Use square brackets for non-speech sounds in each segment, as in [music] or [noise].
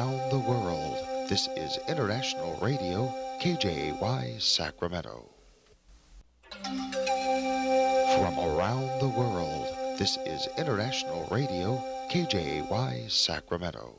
around the world, this is International Radio, KJY Sacramento. From around the world, this is International Radio, KJY Sacramento.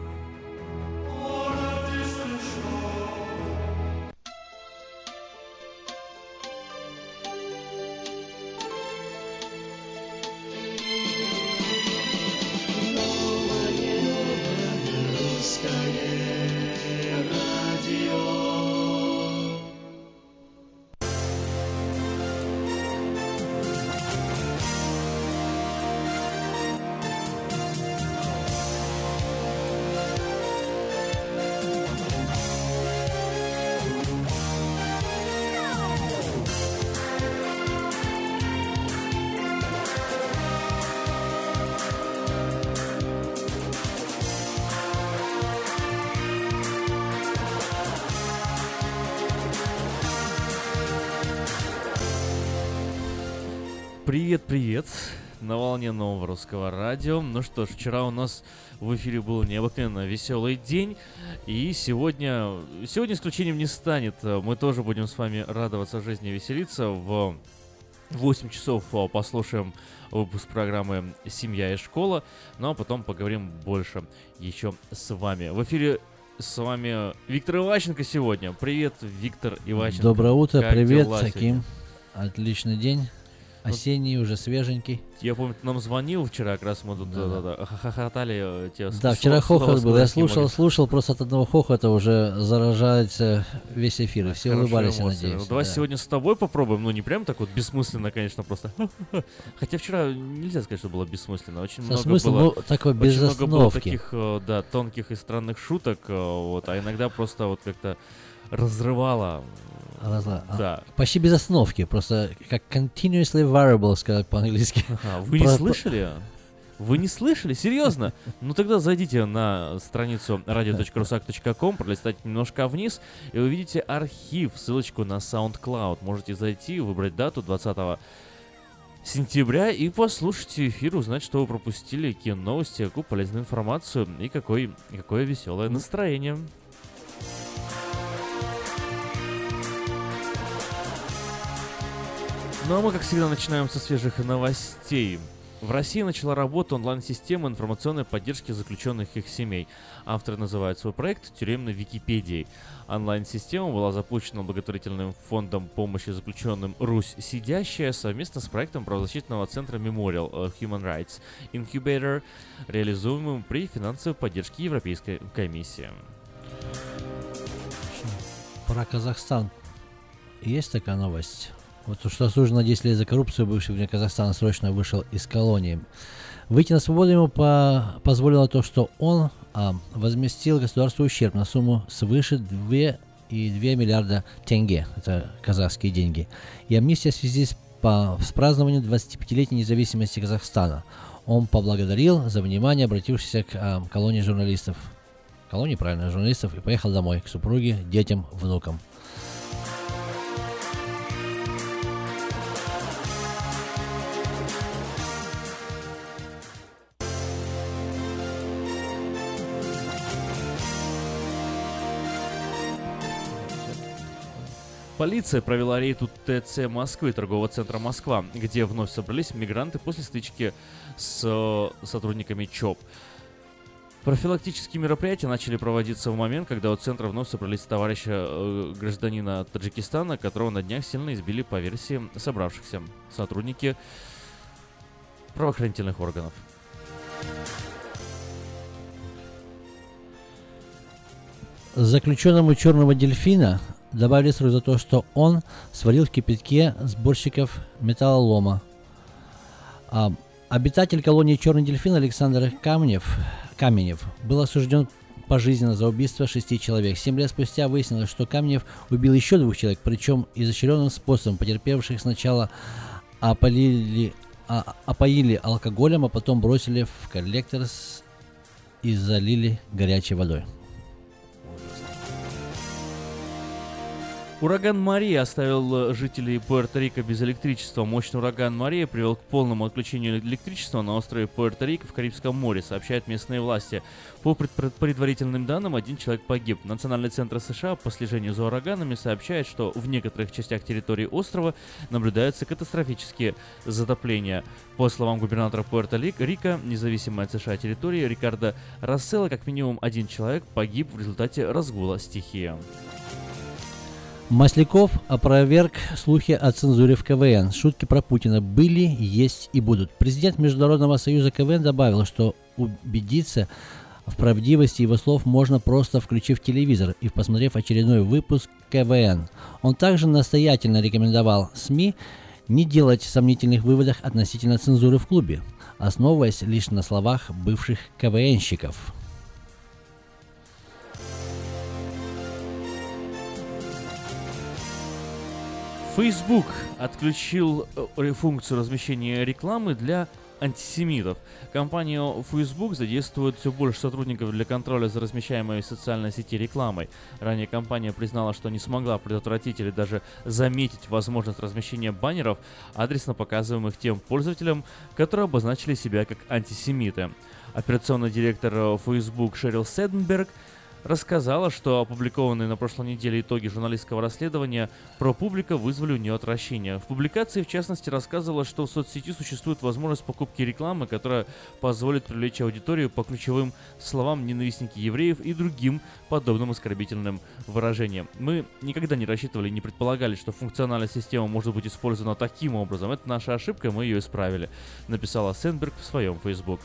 Русского радио. Ну что ж, вчера у нас в эфире был необыкновенно веселый день, и сегодня, сегодня исключением не станет. Мы тоже будем с вами радоваться жизни и веселиться. В 8 часов а, послушаем выпуск программы «Семья и школа», ну а потом поговорим больше еще с вами. В эфире с вами Виктор Иващенко сегодня. Привет, Виктор Иващенко. Доброе утро, Как привет, дела Аким. Отличный день. Осенний, уже свеженький. Я помню, ты нам звонил вчера, как раз мы тут Да, да, да, хохотали. э, Те Да, вчера хохот был. Я слушал, слушал, просто от одного хохота уже заражается весь эфир. и Все Хорошие улыбались, я эмоции. надеюсь. Ну, давай да. сегодня с тобой попробуем. Ну, не прям так вот бессмысленно, конечно, просто. [laughs] Хотя вчера нельзя сказать, что было бессмысленно. Очень Со много смыслом, было... ну, такой без Очень много было таких, э, да, тонких и странных шуток, э, вот, а иногда просто вот как-то разрывало. А, Да. Почти без остановки, просто как continuously variable, сказать по-английски. Ага, [laughs] вы не Про- слышали? Вы не слышали? Серьезно? [laughs] Ну тогда зайдите на страницу radio.rusak.com, пролистайте немножко вниз, и увидите архив, ссылочку на SoundCloud. Можете зайти, выбрать дату 20 сентября и послушать эфир, узнать, что вы пропустили, какие новости, какую полезную информацию и какой, какое веселое настроение. Ну а мы, как всегда, начинаем со свежих новостей. В России начала работу онлайн-система информационной поддержки заключенных их семей. Авторы называют свой проект «Тюремной Википедией». Онлайн-система была запущена благотворительным фондом помощи заключенным «Русь Сидящая» совместно с проектом правозащитного центра Memorial Human Rights Incubator, реализуемым при финансовой поддержке Европейской комиссии. Про Казахстан есть такая новость? Вот что осужден на 10 лет за коррупцию, бывший вне Казахстана срочно вышел из колонии. Выйти на свободу ему по позволило то, что он а, возместил государству ущерб на сумму свыше 2,2 миллиарда тенге, это казахские деньги, и амнистия в связи с, по, с празднованием 25-летней независимости Казахстана. Он поблагодарил за внимание обратившихся к а, колонии журналистов, колонии, правильно, журналистов, и поехал домой к супруге, детям, внукам. Полиция провела рейд у ТЦ Москвы, торгового центра Москва, где вновь собрались мигранты после стычки с э, сотрудниками ЧОП. Профилактические мероприятия начали проводиться в момент, когда у центра вновь собрались товарищи э, гражданина Таджикистана, которого на днях сильно избили по версии собравшихся сотрудники правоохранительных органов. Заключенному черного дельфина добавили сразу за то, что он сварил в кипятке сборщиков металлолома. А, обитатель колонии Черный дельфин Александр Камнев, Каменев был осужден пожизненно за убийство шести человек. Семь лет спустя выяснилось, что Камнев убил еще двух человек, причем изощренным способом, потерпевших сначала опалили, а, опоили алкоголем, а потом бросили в коллектор с, и залили горячей водой. Ураган Мария оставил э, жителей Пуэрто-Рико без электричества. Мощный ураган Мария привел к полному отключению электричества на острове Пуэрто-Рико в Карибском море, сообщают местные власти. По предварительным данным, один человек погиб. Национальный центр США по слежению за ураганами сообщает, что в некоторых частях территории острова наблюдаются катастрофические затопления. По словам губернатора Пуэрто-Рико, независимая от США территории Рикардо Рассела, как минимум один человек погиб в результате разгула стихии. Масляков опроверг слухи о цензуре в КВН. Шутки про Путина были, есть и будут. Президент Международного союза КВН добавил, что убедиться в правдивости его слов можно просто включив телевизор и посмотрев очередной выпуск КВН. Он также настоятельно рекомендовал СМИ не делать сомнительных выводов относительно цензуры в клубе, основываясь лишь на словах бывших КВНщиков. Facebook отключил э, функцию размещения рекламы для антисемитов. Компания Facebook задействует все больше сотрудников для контроля за размещаемой в социальной сети рекламой. Ранее компания признала, что не смогла предотвратить или даже заметить возможность размещения баннеров, адресно показываемых тем пользователям, которые обозначили себя как антисемиты. Операционный директор э, Facebook Шерил Седенберг – рассказала, что опубликованные на прошлой неделе итоги журналистского расследования про публика вызвали у нее отвращение. В публикации, в частности, рассказывала, что в соцсети существует возможность покупки рекламы, которая позволит привлечь аудиторию по ключевым словам ненавистники евреев и другим подобным оскорбительным выражениям. Мы никогда не рассчитывали не предполагали, что функциональная система может быть использована таким образом. Это наша ошибка, мы ее исправили, написала Сенберг в своем Facebook.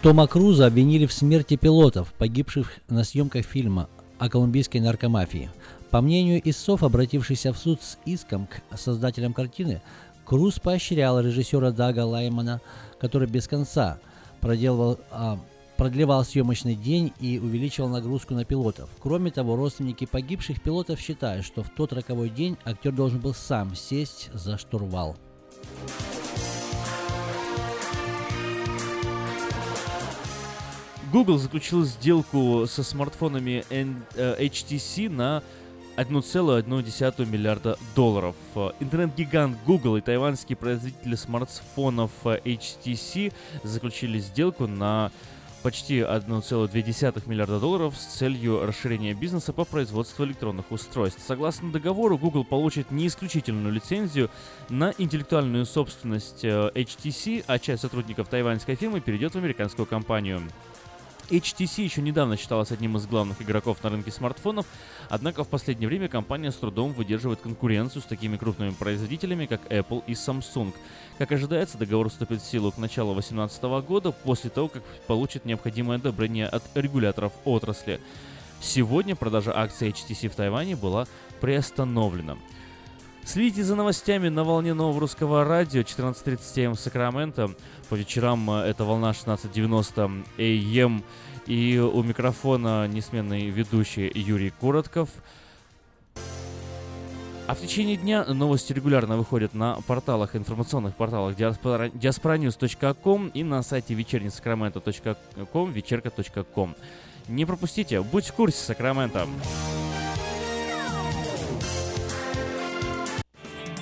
Тома Круза обвинили в смерти пилотов, погибших на съемках фильма о колумбийской наркомафии. По мнению ИСОФ, обратившийся в суд с иском к создателям картины, Круз поощрял режиссера Дага Лаймана, который без конца проделывал, а, продлевал съемочный день и увеличивал нагрузку на пилотов. Кроме того, родственники погибших пилотов считают, что в тот роковой день актер должен был сам сесть за штурвал. Google заключил сделку со смартфонами э, HTC на 1,1 миллиарда долларов. Э, Интернет-гигант Google и тайваньские производители смартфонов э, HTC заключили сделку на почти 1,2 миллиарда долларов с целью расширения бизнеса по производству электронных устройств. Согласно договору, Google получит не исключительную лицензию на интеллектуальную собственность HTC, а часть сотрудников тайваньской фирмы перейдет в американскую компанию. HTC еще недавно считалась одним из главных игроков на рынке смартфонов, однако в последнее время компания с трудом выдерживает конкуренцию с такими крупными производителями, как Apple и Samsung. Как ожидается, договор вступит в силу к началу 2018 года, после того, как получит необходимое одобрение от регуляторов отрасли. Сегодня продажа акций HTC в Тайване была приостановлена. Следите за новостями на волне нового русского радио 14.37 в Сакраменто. По вечерам э, это волна 16.90 AM. И у микрофона несменный ведущий Юрий Коротков. А в течение дня новости регулярно выходят на порталах, информационных порталах diaspora- diasporanews.com и на сайте вечернесакраменто.com, вечерка.com. Не пропустите, будь в курсе, Сакраменто.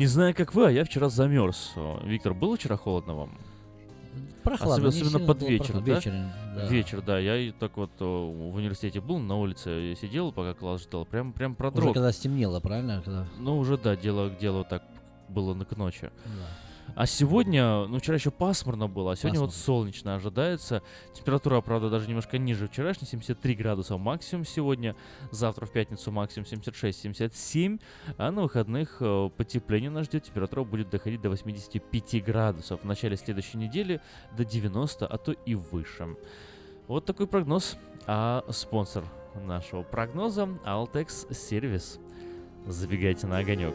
Не знаю, как вы, а я вчера замерз. Виктор, было вчера холодно вам? Прохладно, Особенно- особенно под вечер, прохладно. да? Вечером, да. Вечер, да. Я и так вот о, в университете был, на улице сидел, пока класс ждал. Прям, прям Уже продрог. когда стемнело, правильно? Когда... Ну, уже, да, дело к делу так было на к ночи. Да. А сегодня, ну, вчера еще пасмурно было, а сегодня вот Пасмурно. солнечно ожидается. Температура, правда, даже немножко ниже вчерашней, 73 градуса максимум сегодня. Завтра в пятницу максимум 76-77. А на выходных э, потепление нас ждет. Температура будет доходить до 85 градусов. В начале следующей недели до 90, а то и выше. Вот такой прогноз. А спонсор нашего прогноза Altex Сервис. Забегайте на огонек.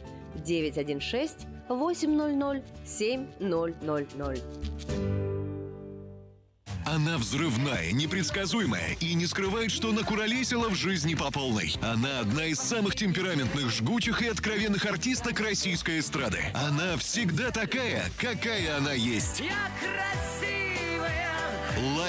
916 800 7000. Она взрывная, непредсказуемая и не скрывает, что накуролесила в жизни по полной. Она одна из самых темпераментных, жгучих и откровенных артисток российской эстрады. Она всегда такая, какая она есть.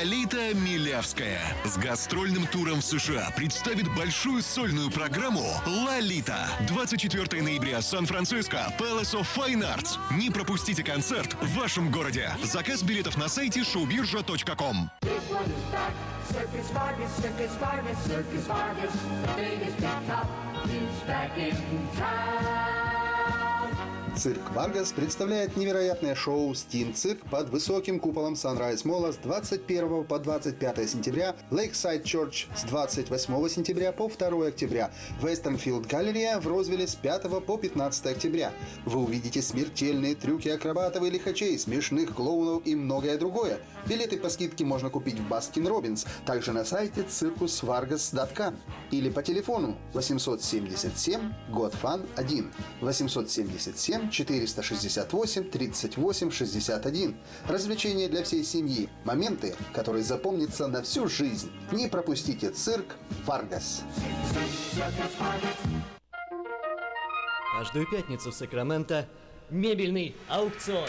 Лолита Милявская с гастрольным туром в США представит большую сольную программу «Лолита». 24 ноября, Сан-Франциско, Palace of Fine Arts. Не пропустите концерт в вашем городе. Заказ билетов на сайте showbirja.com. Circus Vargas, Circus Vargas, Circus Vargas, the biggest big top, is back in town. Цирк Варгас представляет невероятное шоу «Steam Cirque» под высоким куполом Sunrise Mall а с 21 по 25 сентября, Lakeside Church с 28 сентября по 2 октября, Westfield Galleria в Розвилле с 5 по 15 октября. Вы увидите смертельные трюки акробатов и лихачей, смешных клоунов и многое другое. Билеты по скидке можно купить в Baskin Robbins, также на сайте circusvargas.com или по телефону 877 GOTFUN 1 877 468 38 61. Развлечения для всей семьи. Моменты, которые запомнятся на всю жизнь. Не пропустите цирк Варгас. Каждую пятницу в Сакраменто мебельный аукцион.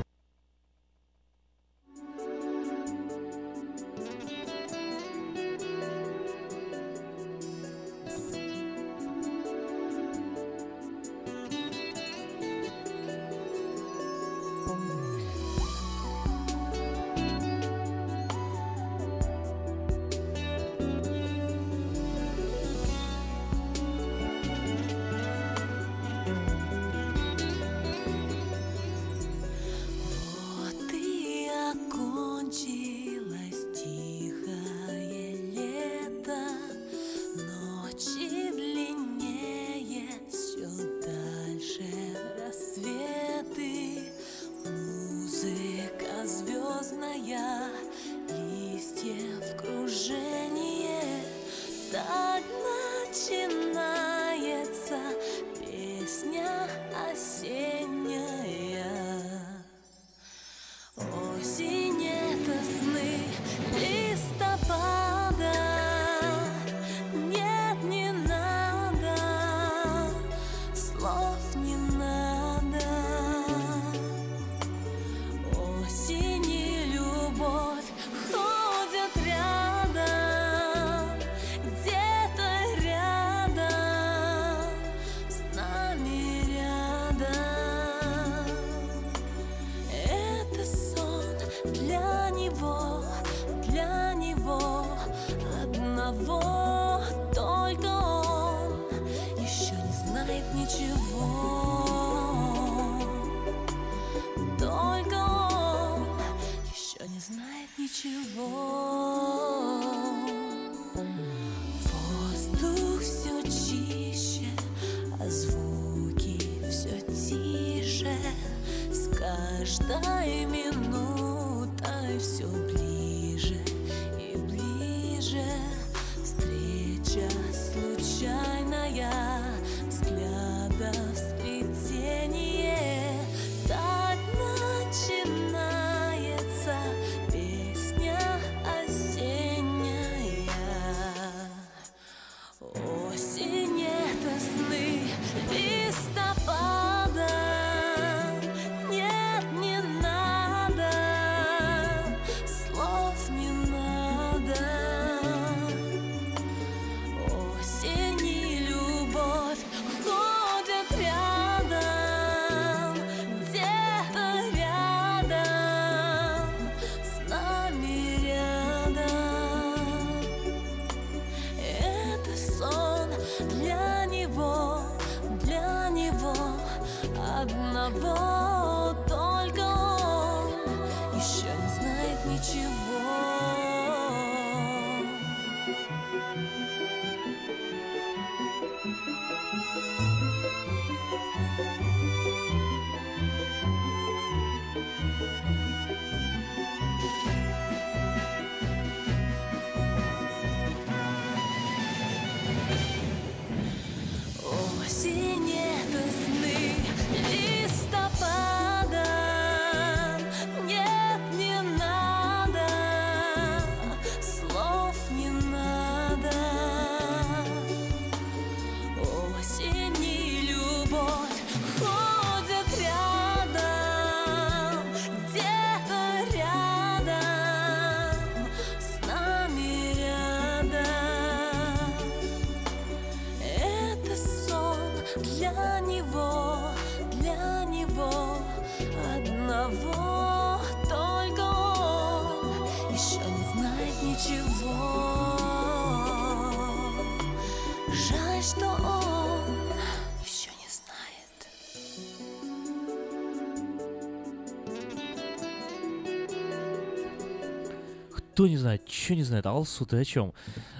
Кто не знает, что не знает, Алсу, ты о чем?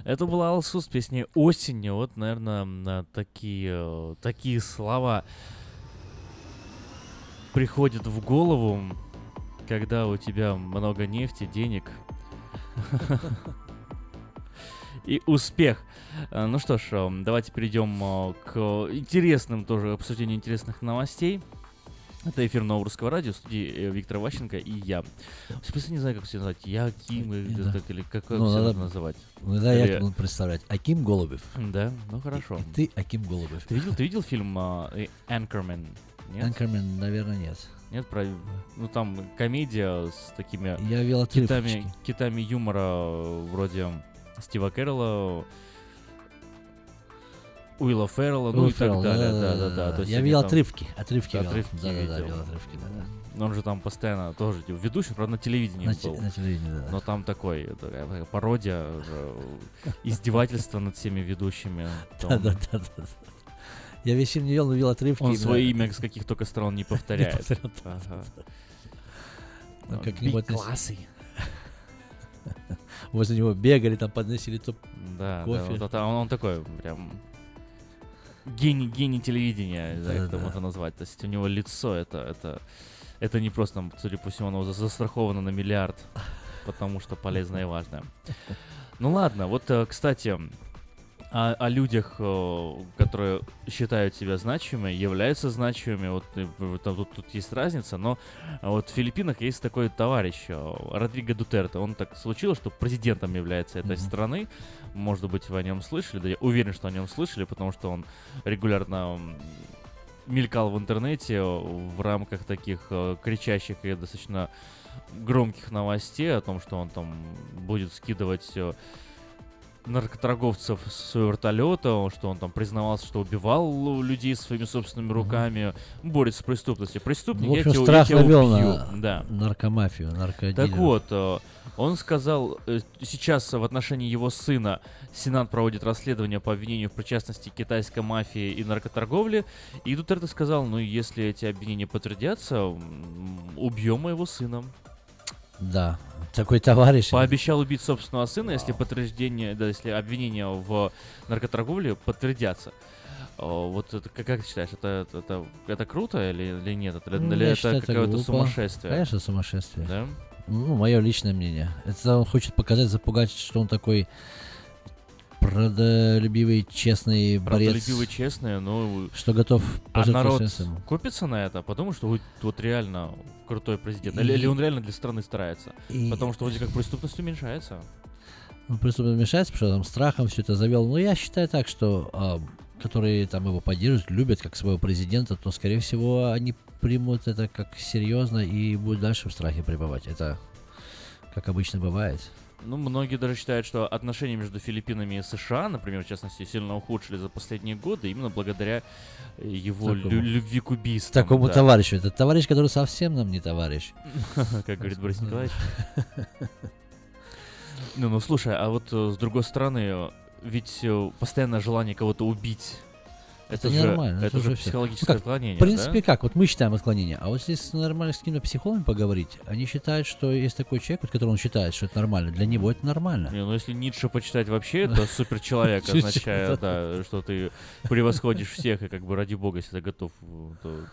Это была Алсу с песней «Осенью». Вот, наверное, такие, э, такие слова приходят в голову, когда у тебя много нефти, денег и успех. Э, Ну что ж, э, давайте перейдем к интересным тоже обсуждению интересных новостей. Это эфир Нового Русского радио, студии э, Виктор Ващенко и я. Просто не знаю, как все назвать. Я, Ким, или, Да. так, или как, Ну, всё надо- называть. Ну да, я буду представлять. Аким Голубев. Да, ну хорошо. И ты Аким Голубев. Ты видел, ты видел фильм Anchorman? Нет? Анкермен, наверное, нет. Нет, про... Ну там комедия с такими Я китами, китами юмора э, вроде Стива Кэрролла, Уилла Феррелла, ну и так далее. Да, да, да. Есть Я видел отрывки, отрывки. Отрывки Да-да-да, видел. видел отрывки. Но он же там постоянно тоже типа, ведущий, правда, на телевидении На был. те- на телевидении, да. Но там такой, такая пародия, уже, издевательство над всеми ведущими. [laughs] Там Да-да-да. Я весь фильм не видел, но видел отрывки. Он свое имя с каких только стран не повторяет. [laughs] Ну, А, как-нибудь классы. [laughs] Возле него бегали, там подносили топ Да, да, кофе. вот это он, он такой прям гений, гений телевидения, да, это назвать. То есть у него лицо это, это, это не просто, там, судя по всему, оно за- застраховано на миллиард, потому что полезное и важное. Ну ладно, вот, э, кстати, о, о людях, э, которые считают себя значимыми, являются значимыми, вот э, там тут, тут есть разница, но а вот в Филиппинах есть такой товарищ, Родриго Дутерте, он так случилось, что президентом является этой Мгм. страны, может быть, вы о нем слышали, да я уверен, что о нем слышали, потому что он регулярно мелькал в интернете в рамках таких э, кричащих и достаточно громких новостей о том, что он там будет скидывать э, наркоторговцев с вертолета, что он там признавался, что убивал людей своими собственными руками, борется с преступностью. Преступник, Ну, в я общем, тебя, страх я тебя убью. на Да. наркомафию, наркодилеров. Так вот, э, он сказал, э, сейчас в отношении его сына Сенат проводит расследование по обвинению в причастности к китайской мафии и наркоторговле. И Дутерте сказал, ну, если эти обвинения подтвердятся, убьем моего сына. Да, такой товарищ. Пообещал убить собственного сына, если подтверждение, да, если обвинения в наркоторговле подтвердятся. О, Вот это, как, как ты считаешь, это, это, это, это круто или, или нет? Это, Ну, или это какое-то сумасшествие? Конечно, сумасшествие. Да? Ну, мое личное мнение. Это он хочет показать, запугать, что он такой продолюбивый, честный борец. Правдолюбивый, честный, ну... Что готов А народ купится на это, потому что вот, вот реально крутой президент. И- Или, или он реально для страны старается. И- Потому что вроде как преступность уменьшается. Он преступно мешается, потому что там страхом все это завел. Но я считаю так, что а, которые там его поддерживают, любят как своего президента, то, скорее всего, они примут это как серьезно и будут дальше в страхе пребывать. Это как обычно бывает. Ну, многие даже считают, что отношения между Филиппинами и США, например, в частности, сильно ухудшили за последние годы именно благодаря э, его Такому- лю- любви к убийствам. Такому да. товарищу. Это товарищ, который совсем нам не товарищ. [laughs] Как говорит Борис Николаевич. [laughs] Ну, ну, слушай, а вот э, с другой стороны, э, ведь постоянное желание кого-то убить Это, же- нормально. это уже же психологическое Ну как, отклонение, В принципе, да? как? Вот мы считаем отклонение. А вот если нормально с каким-то психологом поговорить, они считают, что есть такой человек, вот, который он считает, что это нормально. Для него это нормально. Не, ну если Ницше почитать вообще, это суперчеловек [laughs] означает, да, что ты превосходишь всех, и как бы ради бога, если ты готов, э, то...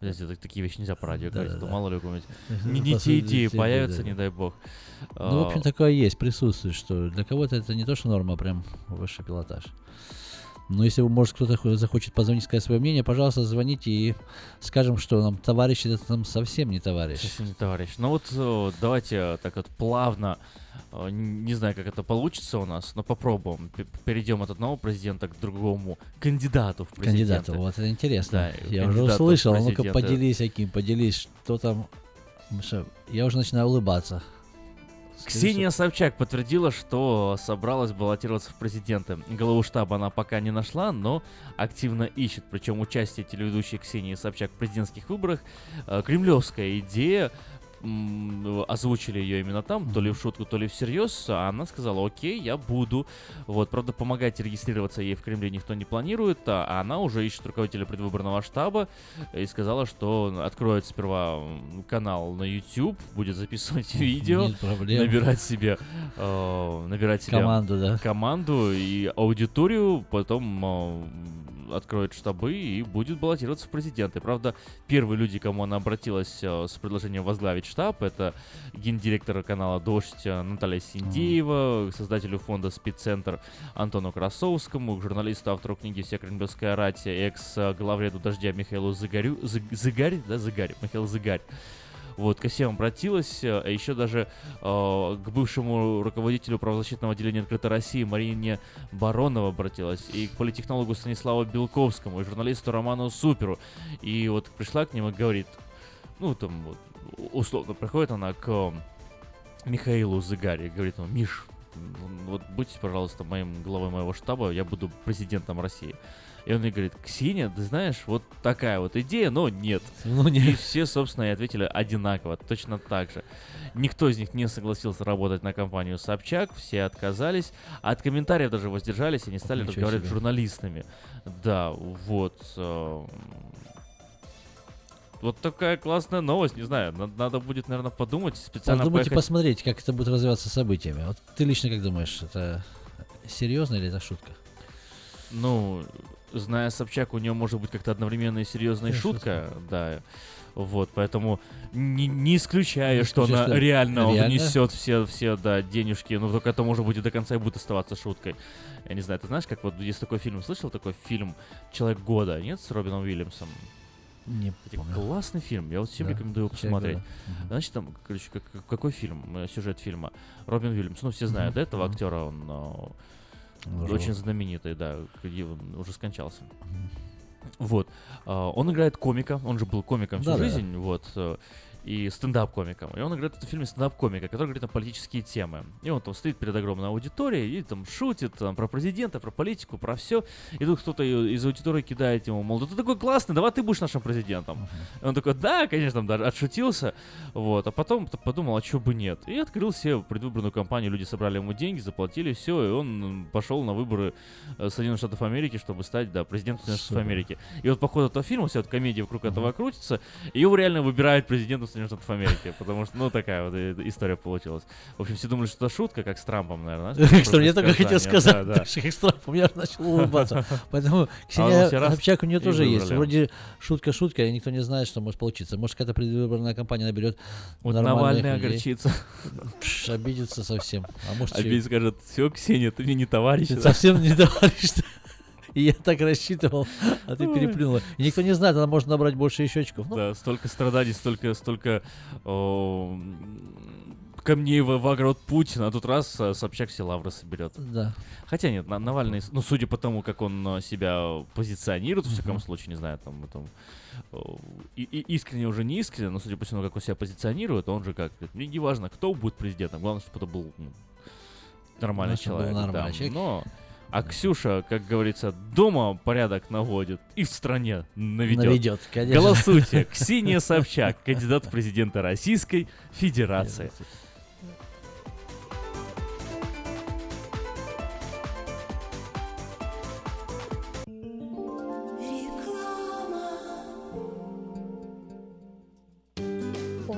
Так- такие вещи нельзя по радио говорить, а то Да-да-да. мало ли у кого-нибудь Мгм. [laughs] не, сути, идеи появятся, да-да. не дай бог. Ну, в общем, А, такое есть, присутствует, что для кого-то это не то, что норма, а прям высший пилотаж. Но если, может, кто-то хо- захочет позвонить, сказать свое мнение, пожалуйста, звоните и скажем, что нам товарищ это нам совсем не товарищ. Совсем не товарищ. Ну вот э, давайте э, так вот плавно, э, не знаю, как это получится у нас, но попробуем. Перейдем от одного президента к другому кандидату в президенты. Кандидату, вот это интересно. Да, Я уже услышал, а ну-ка поделись, Аким, поделись, что там. Я уже начинаю улыбаться. Ксения Собчак подтвердила, что собралась баллотироваться в президенты. Голову штаба она пока не нашла, но активно ищет. Причем участие телеведущей Ксении Собчак в президентских выборах э, кремлевская идея. М, Озвучили ее именно там, то ли в шутку, то ли всерьез. А она сказала, окей, я буду. Вот, правда, помогать регистрироваться ей в Кремле никто не планирует, а она уже ищет руководителя предвыборного штаба и сказала, что откроет сперва канал на YouTube, будет записывать видео, набирать себе, э, набирать себе Команду, да. команду и аудиторию, потом э, откроет штабы и будет баллотироваться в президенты. Правда, первые люди, к кому она обратилась э, с предложением возглавить штаб, это гендиректор канала «Дождь» э, Наталья Синдеева, создателю фонда «Спидцентр» Антону Красовскому, к журналисту, автору книги «Вся кремлевская рать», экс-главреду «Дождя» Михаилу Зыгарю, Зыг- Зыгарь, да, Зыгарь, Михаил Зыгарь. Вот, ко всем обратилась, э, а еще даже э, к бывшему руководителю правозащитного отделения «Открытой России» Марине Баронова обратилась, и к политтехнологу Станиславу Белковскому, и журналисту Роману Суперу. И вот пришла к ним и говорит, ну, там, вот, условно, приходит она к э, Михаилу Зыгаре говорит ему, Миш, вот будьте, пожалуйста, моим главой моего штаба, я буду президентом России. И он ей говорит, Ксения, ты знаешь, вот такая вот идея, но нет. Ну, И нет. все, собственно, и ответили одинаково, точно так же. Никто из них не согласился работать на компанию Собчак, все отказались, а от комментариев даже воздержались и не стали Ничего разговаривать с себе. журналистами. Да, вот. эм, Вот такая классная новость, не знаю, на- надо будет, наверное, подумать, специально Подумайте, поехать- посмотреть, как это будет развиваться событиями. Вот ты лично как думаешь, это серьезно или это шутка? Ну, зная Собчак, у нее может быть как-то одновременно и серьезная шутка, да. Вот, поэтому не, не исключаю, Не что она что реально, реально? внесет все, все, да, денежки, но только это может быть и до конца и будет оставаться шуткой. Я не знаю, ты знаешь, как вот есть такой фильм, слышал такой фильм «Человек года», нет, с Робином Уильямсом? Не помню. классный фильм, я вот всем Да, рекомендую его «Человек посмотреть. года». Мгм. Значит, там, короче, как- как- какой фильм, э, сюжет фильма? Робин Уильямс, ну, все знают, Мгм, да, этого актера, он Он уже очень знаменитый, да, уже скончался. Вот. А, Он играет комика, он же был комиком всю Да-да. жизнь, вот, э, и стендап-комиком. И он играет в этом фильме стендап-комика, который говорит на политические темы. И он там стоит перед огромной аудиторией и там шутит там, про президента, про политику, про все. И тут кто-то из аудитории кидает ему, мол, да ты такой классный, давай ты будешь нашим президентом. И он такой, да, конечно, там даже отшутился. Вот. А потом подумал, а чё бы нет. И открыл себе предвыборную кампанию, люди собрали ему деньги, заплатили, все, и он пошел на выборы э, Соединенных Штатов Америки, чтобы стать, да, президентом Соединенных Штатов. Америки. И вот по ходу этого фильма вся эта комедия вокруг этого крутится, и его реально выбирают президентом Соединенных Штатов Америки, потому что, ну, такая вот история получилась. В общем, все думали, что это шутка, как с Трампом, наверное. Что я только хотел сказать, как Страфов, я начал улыбаться. [laughs] Поэтому А Ксения раз Собчак у нее тоже есть. Вроде шутка-шутка, и никто не знает, что может получиться. Может, какая-то предвыборная кампания наберет Вот Навальный огорчится. Обидится совсем. А может, Опять и- скажет, все, Ксения, ты мне не товарищ. Ты да?» совсем не товарищ. [laughs] И я так рассчитывал, а ты переплюнула. И никто не знает, она может набрать больше еще очков. Ну, Да, столько страданий, столько, столько о, камней в, в огород Путина, а тут раз а, Собчак все лавры соберет. Да. Хотя нет, На- Навальный, ну, судя по тому, как он а, себя позиционирует, в всяком случае, не знаю, там, там и, и искренне уже не искренне, но судя по всему, как он себя позиционирует, он же как, мне не важно, кто будет президентом, главное, чтобы это был ну, нормальный Главное, чтобы был человек. да. нормальный человек. Но а Ксюша, как говорится, дома порядок наводит и в стране наведет. Наведет, конечно. Голосуйте. [laughs] Ксения Собчак, кандидат в президенты Российской Федерации.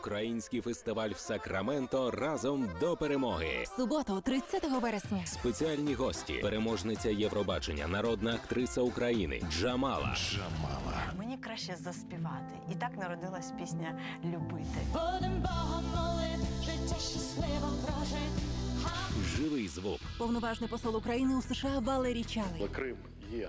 Український фестиваль в Сакраменто разом до перемоги. Суботу, 30 вересня. Спеціальні гості, переможниця Євробачення, народна актриса України Джамала. Джамала. Мені краще заспівати. І так народилась пісня Любити. Будем Богом молити, життя щасливо прожити. Живий звук. Повноважний посол України у США Валерій Чалий. Крим є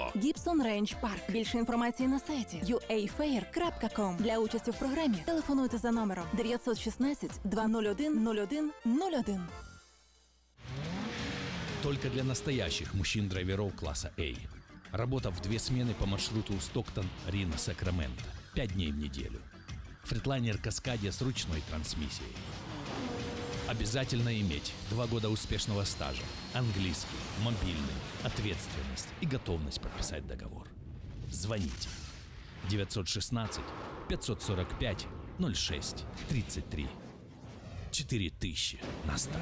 Гібсон Рейндж Парк. Більше інформації на сайті uafair.com. Для участі в програмі телефонуйте за номером 916 201 01 01. Только для настоящих мужчин-драйверов класса A. Работа в две смены по маршруту Стоктон, Рина, Сакраменто. Пять дней в неделю. Фритлайнер Каскадия с ручной трансмиссией. Обязательно иметь два года успешного стажа, английский, мобильный, ответственность и готовность подписать договор. Звоните 916 545 06 33 4000 на старт.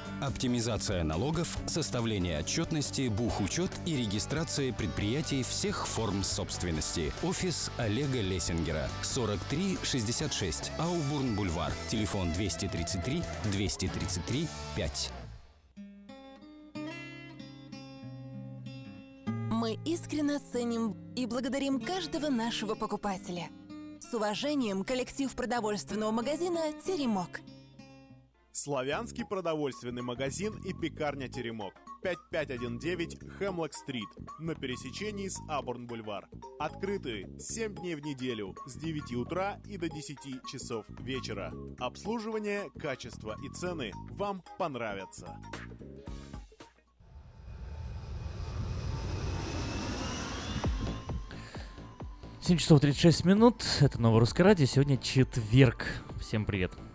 Оптимизация налогов, составление отчетности, бухучет и регистрация предприятий всех форм собственности. Офис Олега Лессингера. 4366 Аубурн Бульвар. Телефон 233 233 5. Мы искренне ценим и благодарим каждого нашего покупателя. С уважением, коллектив продовольственного магазина «Теремок». Славянский продовольственный магазин и пекарня «Теремок». 5519 Хемлок-стрит на пересечении с Абурн-бульвар. Открыты 7 дней в неделю с 9 утра и до 10 часов вечера. Обслуживание, качество и цены вам понравятся. Семь часов 36 минут. Это Новое Русское Радио. Сегодня четверг. Всем привет. Привет,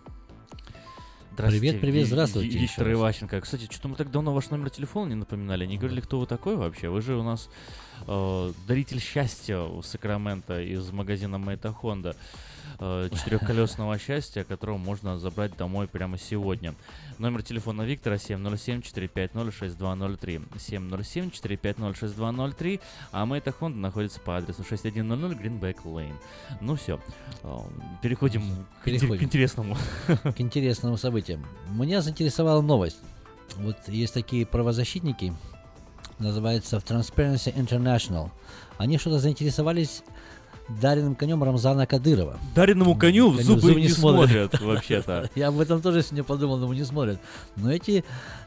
привет, Ви- здравствуйте Виктор. Иващенко. Кстати, что-то мы так давно ваш номер телефона не напоминали. Не говорили, кто вы такой вообще. Вы же у нас э, даритель счастья в Сакраменто из магазина Мэйта Хонда. Э, четырехколесного [laughs] счастья, которого можно забрать домой прямо сегодня. Номер телефона Виктора 707-450-6203. 707-450-6203. А Мэйта Хонда находится по адресу 6100 Greenback Lane. Ну все, переходим, к интер- Переходим. к интересному. [laughs] К интересному событию. Меня заинтересовала новость. Вот есть такие правозащитники, называется Transparency International. Они что-то заинтересовались даренным конем Рамзана Кадырова. Дареному коню в зубы не смотрят, [laughs] вообще-то. Я об этом тоже сегодня подумал, но не смотрят. Но эти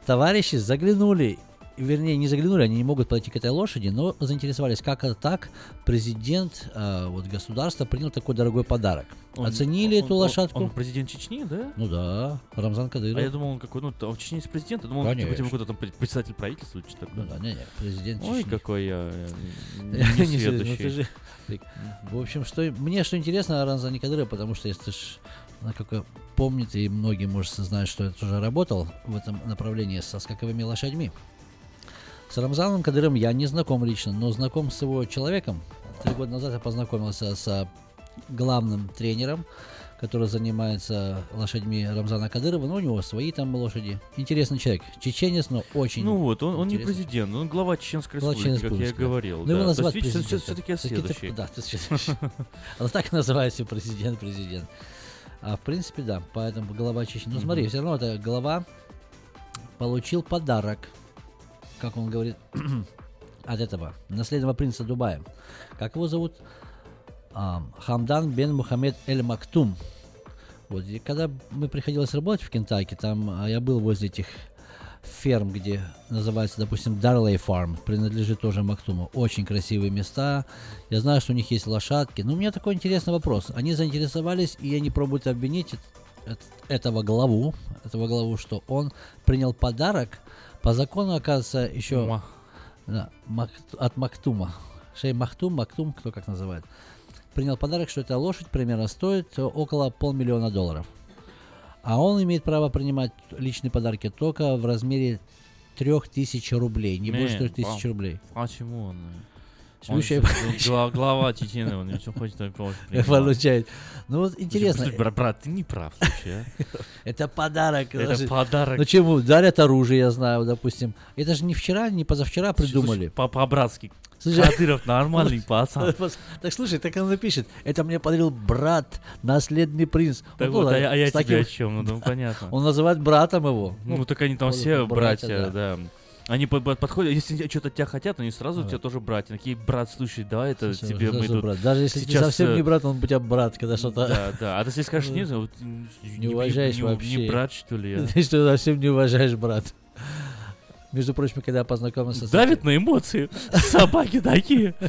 товарищи заглянули вернее, не заглянули, они не могут подойти к этой лошади, но заинтересовались, как это так президент э, вот государства принял такой дорогой подарок. Он- Оценили он- эту он- лошадку. Он президент Чечни, да? Ну да, Рамзан Кадыров. А я думал, он какой, ну, там в Чечне есть президент, я думал, он типа, какой-то там пред- председатель правительства или что-то такое. Ну да, не, не, президент Ой, Чечни. какой я э, [laughs] ну несведущий. ты же- В общем, что мне что интересно о Рамзане Кадырове, потому что если ж, она как помнит, и многие, может, знают, что я тоже работал в этом направлении со скаковыми лошадьми. С Рамзаном Кадыровым я не знаком лично, но знаком с его человеком. Три года назад я познакомился с главным тренером, который занимается лошадьми Рамзана Кадырова, но у него свои там лошади. Интересный человек, чеченец, но очень Ну вот, он, он не президент, он глава Чеченской Глава республики, как я и Чеченской говорил. Ну, его да. То называют есть, президентом. все-таки я следующий. Да, ты следующий. [laughs] Он так и называется президент, президент. А в принципе, да, поэтому глава Чечни. Ну смотри, все равно это глава получил подарок, как он говорит, [clears throat] от этого наследного принца Дубая. Как его зовут? Хамдан бен Мухаммед Эль Мактум. Вот, и когда мы приходилось работать в Кентаки, там а, я был возле этих ферм, где называется, допустим, Дарлей Фарм, принадлежит тоже Мактуму. Очень красивые места. Я знаю, что у них есть лошадки. Но у меня такой интересный вопрос. Они заинтересовались, и они пробуют обвинить эт- эт- этого главу, этого главу, что он принял подарок по закону, оказывается, еще Ма. да, Мак- от Мактума. Шей Махтум, Мактум, кто как называет. Принял подарок, что эта лошадь примерно стоит э, около полмиллиона долларов. А он имеет право принимать личные подарки только в размере 3000 рублей, не больше Не, 3000 а- рублей. А чему он? Слушай, он же гла- глава Чечены, он ничего хочет помощь. [laughs] Получает. Ну вот интересно. Слушай, брат, брат, ты не прав, слушай, а. [laughs] Это подарок. Это подарок. Ну чему? Дарят оружие, я знаю, допустим. Это же не вчера, не позавчера придумали. По- По-братски. Слушай, [laughs] Кадыров нормальный пацан. Так слушай, так он напишет. Это мне подарил брат, наследный принц. Так Ну, вот, а я- а тебе о чем? Ну, ну, понятно. Он называет братом его. Ну, так они там все братья, да. Они под- под- подходят, если что-то от тебя хотят, они сразу Да. тебя тоже братья. Такие, брат, слушай, давай это Слушай, тебе мы тут брат? Даже если ты сейчас, совсем э, не брат, он у тебя брат, когда что-то... Да, да. А ты если скажешь, [laughs] нет, вот, Не уважаешь не, вообще. Не брат, что ли? [laughs] Ты что, совсем не уважаешь брат. Между прочим, когда я познакомился с... Давит на эмоции. Собаки такие. [laughs]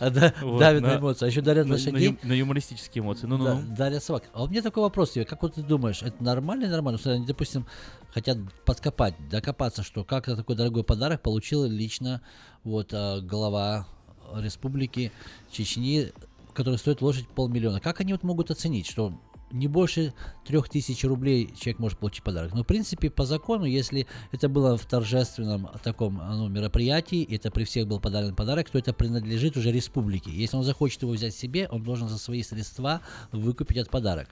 [laughs] Вот, давит на- на эмоции. А еще дарят на- на лошадей. ю- На юмористические эмоции. Ну, ну, Да, ну. дарят собак. А у меня такой вопрос. Как вот ты думаешь, это нормально нормально? Что они, допустим, хотят подкопать, докопаться, что как-то такой дорогой подарок получил лично вот а, глава республики Чечни, который стоит лошадь полмиллиона. Как они вот могут оценить, что не больше трех тысяч рублей человек может получить подарок. Но, в принципе, по закону, если это было в торжественном таком ну, мероприятии, это при всех был подарен подарок, то это принадлежит уже республике. Если он захочет его взять себе, он должен за свои средства выкупить этот подарок.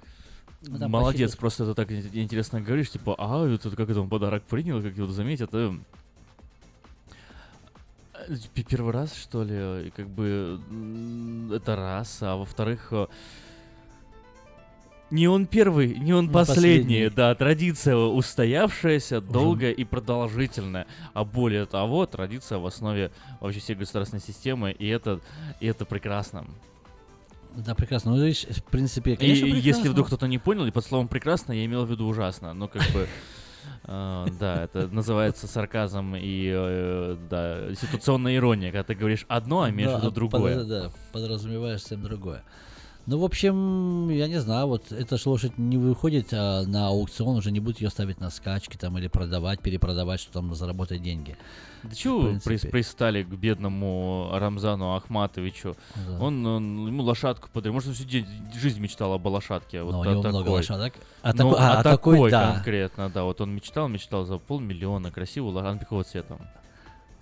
Ну, там Молодец, просто ты так ин- интересно говоришь, типа, а, это как это он подарок принял, как его заметят, э, э, Первый раз, что ли, как бы это раз, а во-вторых, э, не он первый, не он Не последний, последний. да, традиция устоявшаяся, долгая и продолжительная, а более того, традиция в основе вообще всей государственной системы, и это, и это прекрасно. Да, прекрасно. Ну, видишь, в принципе, И конечно, если прекрасно. вдруг кто-то не понял, и под словом прекрасно я имел в виду ужасно. Ну, как бы. [laughs] э, Да, это называется сарказм и э, да, ситуационная ирония, когда ты говоришь одно, а имеешь в Да, виду под- другое. да, подразумеваешь совсем другое. Ну, в общем, я не знаю, вот эта ж лошадь не выходит а, на аукцион, уже не будут ее ставить на скачки там или продавать, перепродавать, что там заработать деньги. Да чего вы пристали к бедному Рамзану Ахматовичу? Да. Он, он- ему лошадку подарил. Может, он всю день- жизнь мечтал об лошадке. Вот Но у та- него много такой. лошадок. А Ну, тако- а, а такой, такой да. конкретно, да. Вот он мечтал, мечтал за полмиллиона красивую лошадку какого цвета?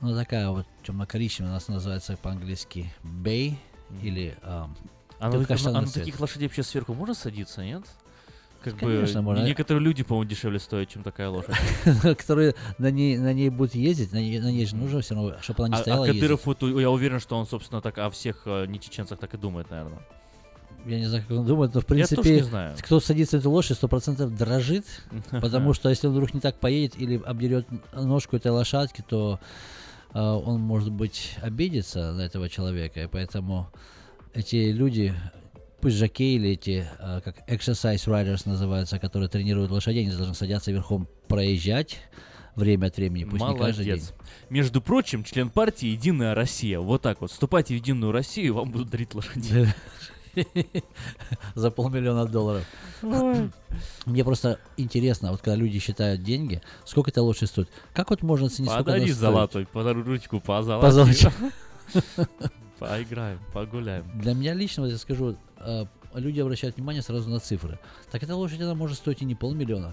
Ну, такая вот темно-коричневая, у нас называется по-английски бей или ам, А на, а на цвет. таких лошадей вообще сверху можно садиться, нет? Как Конечно, бы можно. некоторые люди, по-моему, дешевле стоят, чем такая лошадь. [laughs] которые на ней, на ней будут ездить, на ней, на ней же нужно все равно, чтобы она не А, а стояла Кадыров, вот, я уверен, что он, собственно, так о всех э, не чеченцах так и думает, наверное. Я не знаю, как он думает, но в принципе, кто садится на эту лошадь, сто процентов дрожит, [laughs] потому что если он вдруг не так поедет или обдерет ножку этой лошадки, то э, он, может быть, обидится на этого человека, и поэтому эти люди, пусть жокей или эти, э, как exercise riders называются, которые тренируют лошадей, они должны садиться верхом, проезжать время от времени, пусть не каждый день. Молодец. Между прочим, член партии «Единая Россия». Вот так вот. Вступайте в «Единую Россию», и вам будут дарить лошадей. [laughs] За полмиллиона долларов. Мне просто интересно, вот когда люди считают деньги, сколько эта лошадь стоит. Как вот можно оценить, сколько она Подари золотой, подари ручку по золоте. [laughs] Поиграем, погуляем. Для меня лично, вот я скажу, э, люди обращают внимание сразу на цифры. Так эта лошадь, она может стоить и не полмиллиона.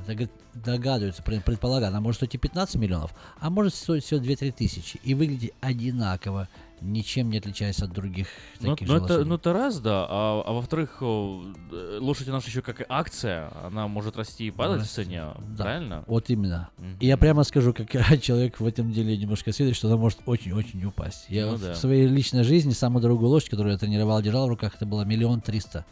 Догадываются, пред- предполагают, она может стоить и 15 миллионов, а может стоить всего 2-3 тысячи. И выглядит одинаково, ничем не отличаясь от других Ну, таких ну, же это, лошадей. ну это раз, да. А, а во-вторых, э, лошадь она же еще как акция, она может расти и падать в Расти, цене, да. правильно? Вот именно. Мгм. И я прямо скажу, как [laughs] человек в этом деле немножко свидетель, что она может очень-очень упасть. Я Ну вот да. в своей личной жизни самую дорогую лошадь, которую я тренировал, держал в руках, это было миллион триста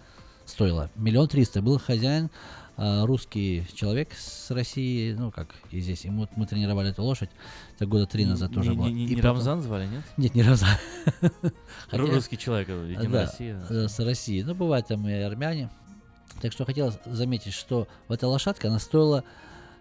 стоило. Миллион триста. Был хозяин, русский человек с России, ну как и здесь. Ему вот мы тренировали эту лошадь, это года три назад Не- тоже не- было. не- И не потом- Рамзан звали, нет? Нет, не Рамзан. [laughs] Хотя- Русский человек, э, Единая да, Россия. э, С России. Ну, бывают там и армяне. Так что хотел заметить, что вот эта лошадка, она стоила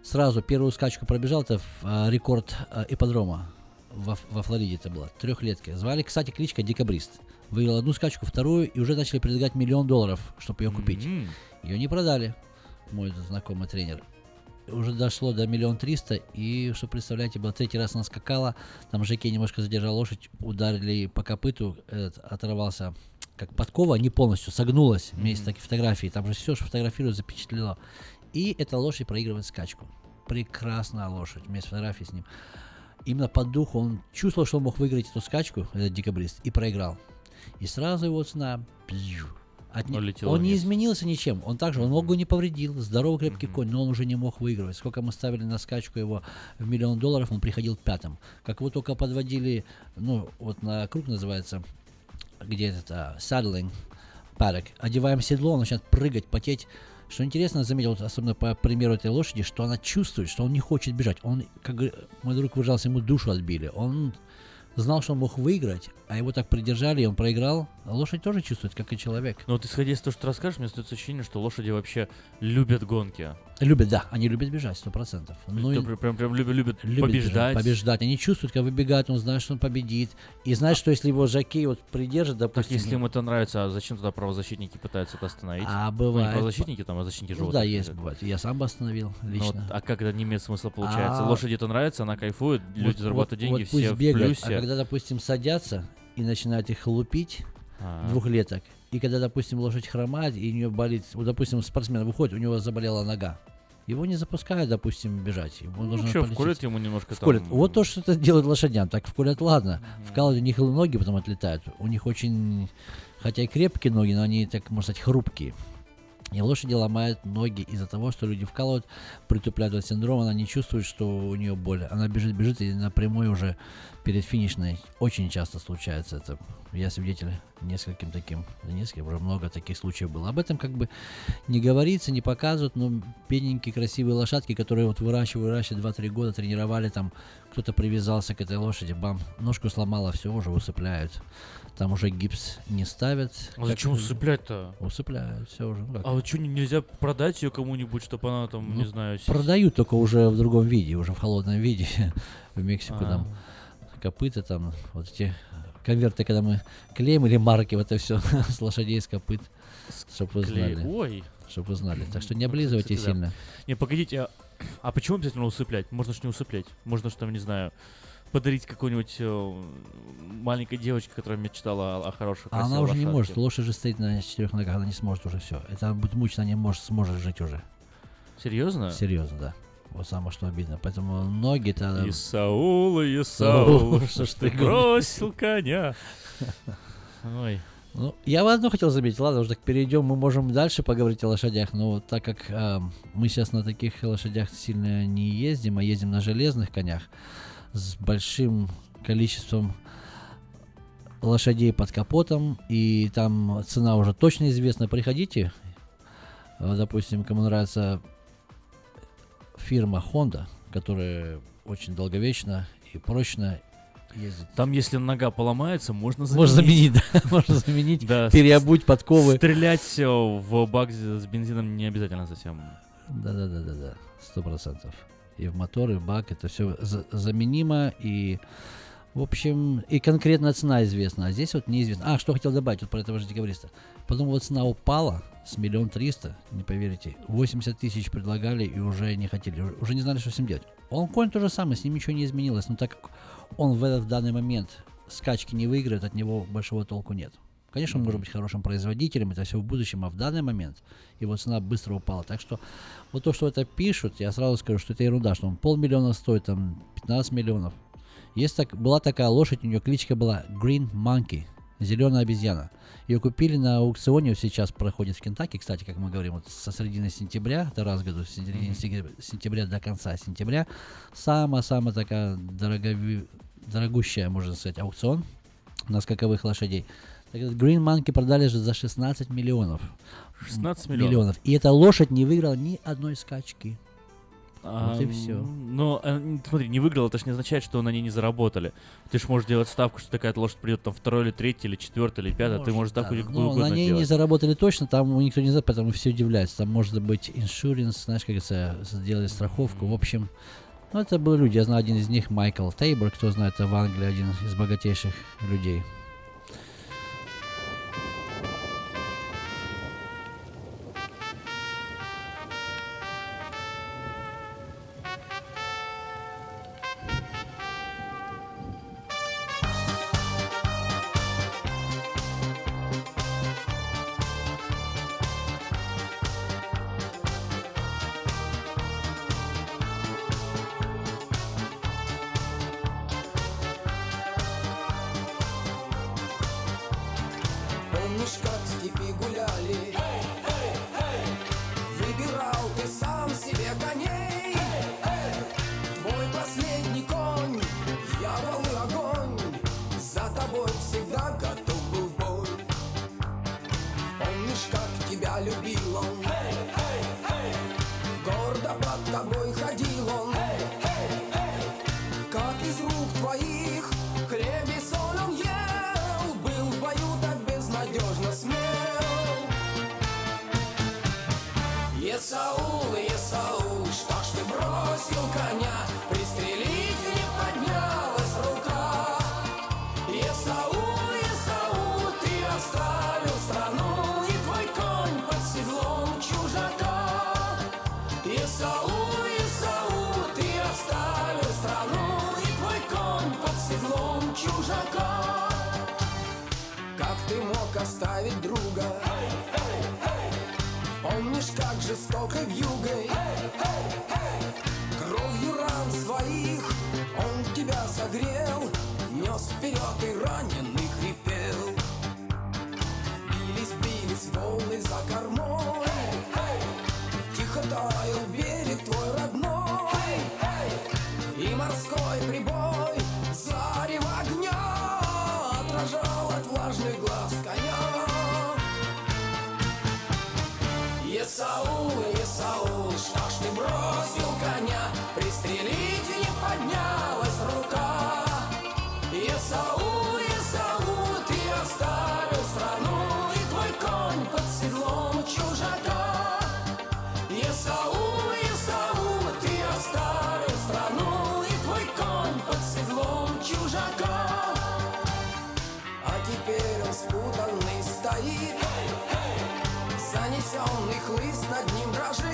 сразу первую скачку пробежал, это в, а, рекорд а, ипподрома во, во Флориде это было, трехлетки. Звали, кстати, кличка Декабрист. Выиграл одну скачку, вторую, и уже начали предлагать миллион долларов, чтобы ее купить. М. Ее не продали, мой знакомый тренер. Уже дошло до миллион триста, и, что представляете, было третий раз она скакала, там Жеке немножко задержал лошадь, ударили по копыту, этот, оторвался, как подкова, не полностью, согнулась, меня есть такие фотографии, там же все, что фотографируют, запечатлено. И эта лошадь проигрывает скачку. Прекрасная лошадь, у меня есть фотографии с ним. Именно по духу он чувствовал, что он мог выиграть эту скачку, этот декабрист, и проиграл. И сразу его цена... пью, от не- Он не вниз. изменился ничем. Он также, он ногу не повредил, здоровый крепкий конь, но он уже не мог выигрывать. Сколько мы ставили на скачку его в миллион долларов, он приходил пятым. Как его только подводили, ну, вот на круг называется, где это, saddling paddock, одеваем седло, он начинает прыгать, потеть. Что интересно, заметил, вот особенно по примеру этой лошади, что она чувствует, что он не хочет бежать. Он, как мой друг выражался, ему душу отбили. Он знал, что он мог выиграть, а его так придержали, и он проиграл. Лошадь тоже чувствует, как и человек. Ну вот исходя из того, что ты расскажешь, мне остается ощущение, что лошади вообще любят гонки. Любят, да, они любят бежать, сто процентов. Ну, и- прям, прям, любят, любят любит побеждать. бежать, побеждать. Они чувствуют, когда выбегает, он знает, что он победит. И знает, что если его жокей вот придержит, Так допустим... если им это нравится, а зачем тогда правозащитники пытаются это остановить? А Ну, бывает. не правозащитники, там, а защитники Ну животных. да, есть, бегают. бывает. Я сам бы остановил Ну лично. вот, а как это не имеет смысла получается? А- Лошади это нравится, она кайфует, люди Вот- зарабатывают вот- деньги, вот все пусть в бегают, плюсе. А когда, допустим, садятся и начинают их лупить, А. двухлеток, и когда, допустим, лошадь хромает, и у нее болит, вот, допустим, спортсмен выходит, у него заболела нога, его не запускают, допустим, бежать. Ему Ну, нужно полечить. вколют ему немножко Вколют. там- Вот то, что это делают лошадям. Так вколят, ладно. Вкалывают, у них ноги потом отлетают. У них очень, хотя и крепкие ноги, но они, так можно сказать, хрупкие. И лошади ломают ноги из-за того, что люди вкалывают, притупляют этот синдром, она не чувствует, что у нее боль. Она бежит, бежит, и напрямую уже перед финишной очень часто случается это. Я свидетель нескольким таким, нескольким, уже много таких случаев было. Об этом как бы не говорится, не показывают, но бедненькие красивые лошадки, которые вот выращивают, выращивают 2-3 года, тренировали там, кто-то привязался к этой лошади, бам, ножку сломала, все, уже усыпляют. Там уже гипс не ставят. А зачем усыплять-то? Усыпляют, все уже. ну как. А вот что, нельзя продать ее кому-нибудь, чтобы она там, не Ну, знаю... с- Продают только уже в другом виде, уже в холодном виде. [laughs] в Мексику А. там копыта, там вот эти конверты, когда мы клеим или марки, вот это все [laughs] с лошадей, с копыт, чтобы вы клей- знали. Ой. Чтобы вы знали. Так что не облизывайте кстати, да. сильно. Не, погодите, а, а почему обязательно усыплять? Можно ж не усыплять. Можно ж там, не знаю, подарить какой-нибудь э, маленькой девочке, которая мечтала о, о хорошей, А она уже не может, лошадь же стоит на четырех ногах, она не сможет уже все. Это будет мучиться, она не может, сможет жить уже. Серьезно? Серьезно, да. Вот самое что обидно. Поэтому ноги-то... Исаул, Исаул, Исаул, что ж ты бросил коня? Ой. Ну, я бы одно хотел заметить, ладно, уже так перейдем, мы можем дальше поговорить о лошадях, но вот так как а, мы сейчас на таких лошадях сильно не ездим, а ездим на железных конях с большим количеством лошадей под капотом, и там цена уже точно известна, приходите, допустим, кому нравится фирма Honda, которая очень долговечна и прочна, ездит. Там, если нога поломается, можно заменить. Можно заменить, да, [laughs] можно заменить, Да, переобуть подковы. Стрелять э, в бак с бензином не обязательно совсем. Да-да-да-да-да, сто процентов. И в мотор, и в бак. Это все заменимо. И, в общем, и конкретная цена известна. А здесь вот неизвестно. А, что хотел добавить вот про этого же декабриста. Потом вот цена упала с миллион триста, не поверите. 80 тысяч предлагали и уже не хотели. Уже не знали, что с ним делать. Он конь то же самое, с ним ничего не изменилось. Но так как он в, этот, в данный момент скачки не выиграет, от него большого толку нет. Конечно, он может быть хорошим производителем, это все в будущем, а в данный момент его цена быстро упала. Так что вот то, что это пишут, я сразу скажу, что это ерунда, что он полмиллиона стоит, там 15 миллионов. Есть так, была такая лошадь, у нее кличка была Green Monkey, зеленая обезьяна. Ее купили на аукционе, сейчас проходит в Кентаки, кстати, как мы говорим, вот со середины сентября, это раз в году, с середины mm-hmm. сентября до конца сентября, самая-самая такая дорогови, дорогущая, можно сказать, аукцион на скаковых лошадей. Так Green Monkey продали же за 16 миллионов. 16 миллионов. миллионов. И эта лошадь не выиграла ни одной скачки. А, вот и все. Но э, смотри, не выиграл, это ж не означает, что на ней не заработали. Ты ж можешь делать ставку, что такая лошадь придет там второй или третий, или четвертый, или пятый, может, ты можешь да, какую ну, угодно На ней делать. не заработали точно, там никто не знает, поэтому все удивляются. Там может быть иншуренс, знаешь, как говорится, сделали страховку. В общем, ну это были люди. Я знаю один из них, Майкл Тейбор, кто знает, это в Англии один из богатейших людей. Тебя любил он? Гордо под тобой ходил он Как из рук твоих хлеб и соль он ел Был в бою так безнадежно смел. Есаул, Есаул, что ж ты бросил коня хлыст над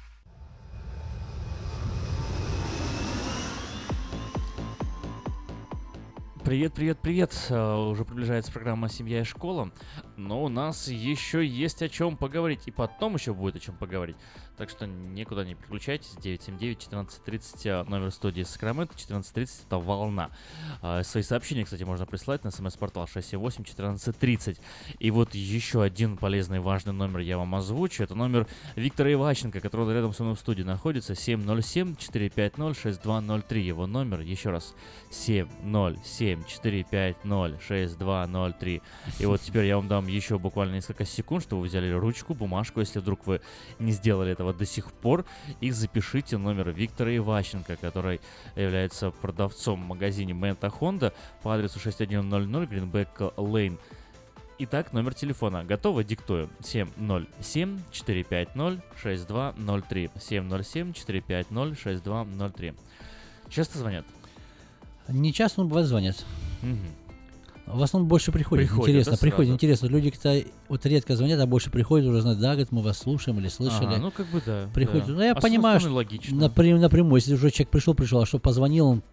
Привет, привет, привет. Э, Уже приближается программа «Семья и школа», но у нас еще есть о чем поговорить, и потом еще будет о чем поговорить. Так что никуда не переключайтесь. 979-1430, номер студии Сакраменто, 1430 это волна. А, Свои сообщения, кстати, можно прислать на смс-портал 678-1430. И вот еще один полезный важный номер я вам озвучу. Это номер Виктора Иващенко, который рядом со мной в студии находится. 707-450-6203. Его номер, еще раз, 707-450-6203. И вот теперь я вам дам еще буквально несколько секунд, чтобы вы взяли ручку, бумажку, если вдруг вы не сделали этого до сих пор, и запишите номер Виктора Иващенко, который является продавцом в магазине Мента Honda по адресу 6100 Greenback Lane. Итак, номер телефона. Готово? Диктую. 707-450-6203. 707-450-6203. Часто звонят? Не часто, но бывает звонят. Мгм. В основном больше приходит. Приходят, интересно, да, приходит. сразу? Интересно. Люди, кто вот редко звонят, а больше приходят, уже знают, да, говорит, мы вас слушаем или слышали. Ага, ну, как бы да, Приходят. да. Ну, я А понимаю, что логично. напрям- напрямую, если уже человек пришел, пришел, а что позвонил, он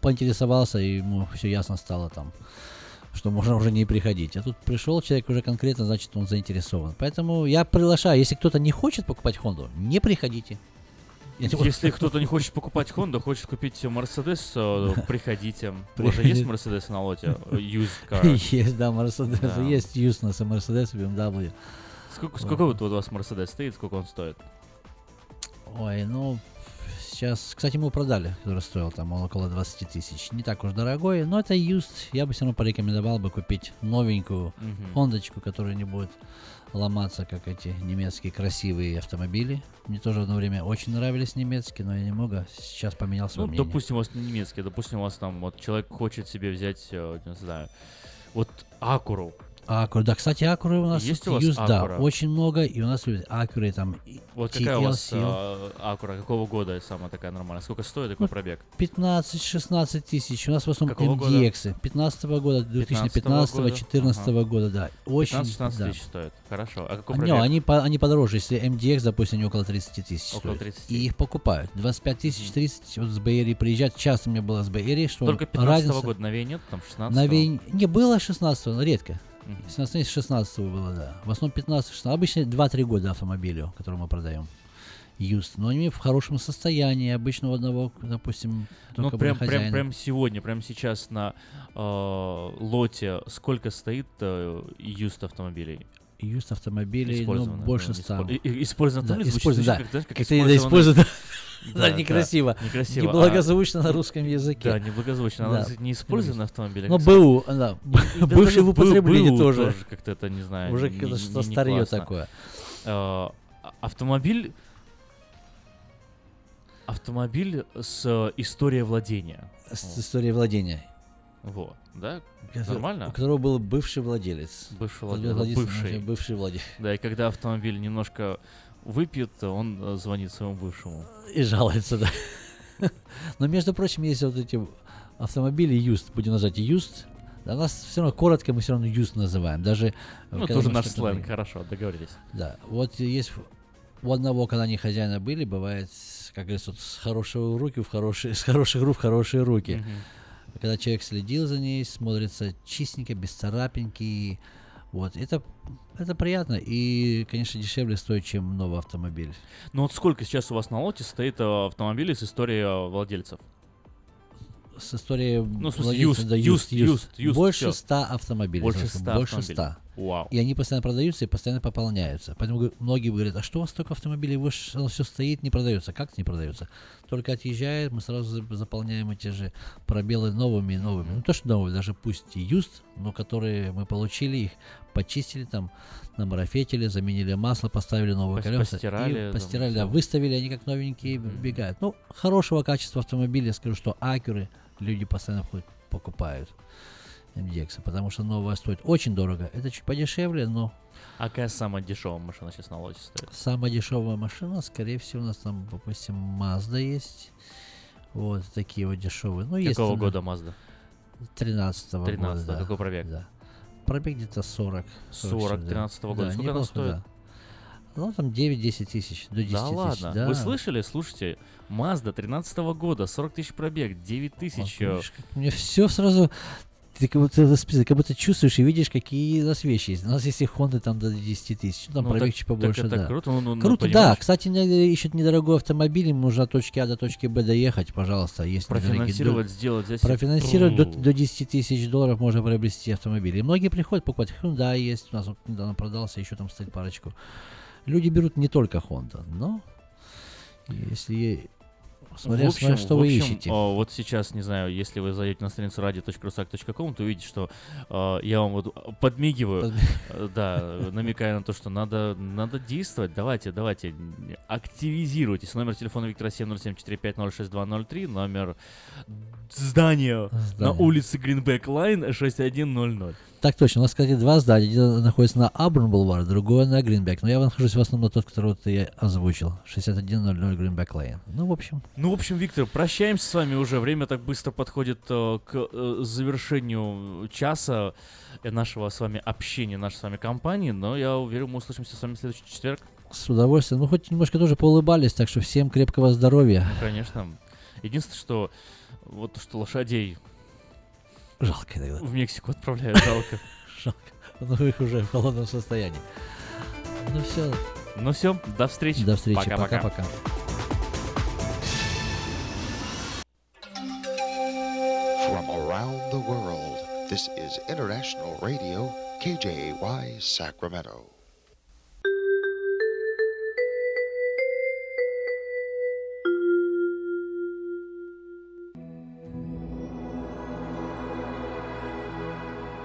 поинтересовался, и ему все ясно стало там, что можно уже не приходить. А тут пришел человек уже конкретно, значит, он заинтересован. Поэтому я приглашаю, если кто-то не хочет покупать Хонду, не приходите. Если кто-то не хочет покупать Honda, хочет купить Мерседес, э, приходите. У вас же Приходи. есть Мерседес на лоте? Used car. Есть, да, Мерседес. Есть юз на Мерседес, BMW. Сколько, сколько вот у вас Мерседес стоит, сколько он стоит? Ой, ну, сейчас, кстати, мы его продали, который стоил там около 20 тысяч. Не так уж дорогой, но это юст. Я бы все равно порекомендовал бы купить новенькую. Хондочку, которая не будет ломаться, как эти немецкие красивые автомобили. Мне тоже одно время очень нравились немецкие, но я немного сейчас поменял свое Ну, мнение. допустим, у вас не немецкий, допустим, у вас там вот человек хочет себе взять, э, не знаю, вот Акуру. Акура, да, кстати, Акуры у нас Есть у вас юст, да, очень много, и у нас Акуры там Вот какая у вас TLC. э, Акура, какого года самая такая нормальная? Сколько стоит такой Ну, пробег? 15-16 тысяч. У нас в основном Какого года? MDX. 15 года, 2015 года? 2014 Ага. года, да. Очень, 15-16 да. тысяч стоит. Хорошо. А какой А, пробег? не, они, по- они подороже, если MDX, допустим, они около 30 тысяч Около стоят. 30. И их покупают. 25 тысяч, 30, вот с Бэйри приезжать. Часто у меня было с Бэйри, что Только 15 разница... года новей нет, там 16 Новей... Не было 16 но редко. Мгм. 17 16 было, да. В основном 15-16. Обычно 2-3 года автомобилю, который мы продаем. Юст. Но они в хорошем состоянии. Обычно у одного, допустим, Ну, только прям, был прям, хозяин. прям сегодня, прям сейчас на э, лоте сколько стоит э, юст автомобилей? Юст автомобилей, ну, Использовано, больше ну, 100. испо- и- и- использовано да, использовано, да. как, как использованный- использовано. [laughs] Да, Да, да, некрасиво. некрасиво. А- Неблагозвучно на русском [laughs] языке. Да, неблагозвучно. Надо Да. не использованный автомобиль. а как БУ, да. Бывший в употреблении БУ тоже. как-то это, не знаю, Уже как-то что старье такое. А, Автомобиль... Автомобиль с э, историей владения. С историей владения. Вот, да? Ко- Нормально? У которого был бывший владелец. Бывший Владелец, владелец, бывший. бывший владелец. Да, и когда автомобиль немножко выпьет, он э, звонит своему бывшему. И жалуется, да. Но, между прочим, есть вот эти автомобили юст, будем назвать юст, да, нас все равно коротко мы все равно юст называем. Даже ну, тоже наш сленг, хорошо, договорились. Да, вот есть у одного, когда они хозяина были, бывает, как говорится, с хорошего руки в хорошие, с хороших рук в хорошие руки. Mm-hmm. Когда человек следил за ней, смотрится чистенько, без царапинки, вот, это, это приятно и, конечно, дешевле стоит, чем новый автомобиль. Ну вот сколько сейчас у вас на лоте стоит э, автомобилей с историей э, владельцев? С историей ну, смысле, юст, да, юст, юст, юст, юст, Больше ста автомобилей. Больше ста Больше ста. Вау. И они постоянно продаются и постоянно пополняются. Поэтому многие говорят, а что у вас столько автомобилей, вы оно все стоит, не продается. Как не продается? Только отъезжает, мы сразу заполняем эти же пробелы новыми и новыми. Ну, то, что новые, даже пусть и юст, но которые мы получили, их почистили там, намарафетили, заменили масло, поставили новые колеса. Постирали. И постирали, да, выставили, они как новенькие mm-hmm. бегают. Ну, хорошего качества автомобиля, скажу, что акюры люди постоянно покупают. MDX, потому что новая стоит очень дорого. Это чуть подешевле, но... А какая самая дешевая машина сейчас на лоте стоит? Самая дешевая машина, скорее всего, у нас там, допустим, Mazda есть. Вот такие вот дешевые. Ну, Какого есть, года Mazda? 13-го 13 года, да. Какой пробег? Да. Пробег где-то 40. 40, 13 -го года. Да, Сколько она стоит? Да. Ну, там 9-10 тысяч, до 10 да тысяч. ладно, да. вы слышали? Слушайте, Mazda 13 -го года, 40 тысяч пробег, 9 тысяч. Вот, мне все сразу ты как будто, как будто чувствуешь и видишь, какие у нас вещи есть. У нас есть и Honda там до 10 тысяч, ну, там ну, пробег чуть побольше, так это да. круто, ну, ну, круто, ну, да. Кстати, ищут недорогой автомобиль, им нужно от точки А до точки Б доехать, пожалуйста. Есть Профинансировать, до, сделать здесь. Профинансировать до, до 10 тысяч долларов можно приобрести автомобиль. И многие приходят покупать. Hyundai есть, у нас вот недавно продался, еще там стоит парочку. Люди берут не только Honda, но если Смотря, в общем, что в общем, вы ищете. О, вот сейчас, не знаю, если вы зайдете на страницу radio.rusak.com, то увидите, что э, я вам вот подмигиваю, э, да, намекая на то, что надо, надо действовать. Давайте, давайте, активизируйтесь. Номер телефона Виктора 707-450-6203, номер здания, здания. на улице Greenback Lane 6100. Так точно. У нас, кстати, два здания. Один находится на Auburn Бульвар, другое на Greenback. Но я нахожусь в основном на тот, который я озвучил. 6100 Greenback Lane. Ну, в общем. Ну, в общем, Виктор, прощаемся с вами уже. Время так быстро подходит э, к э, завершению часа нашего с вами общения, нашей с вами компании. Но я уверен, мы услышимся с вами в следующий четверг. С удовольствием. Ну, хоть немножко тоже поулыбались, так что всем крепкого здоровья. Ну, конечно. Единственное, что вот что лошадей Жалко иногда. В Мексику отправляют, жалко. [laughs] Жалко. Ну, их уже в холодном состоянии. Ну все. Ну все, до встречи. До встречи. Пока-пока. From around the world, this is International Radio, KJY Sacramento.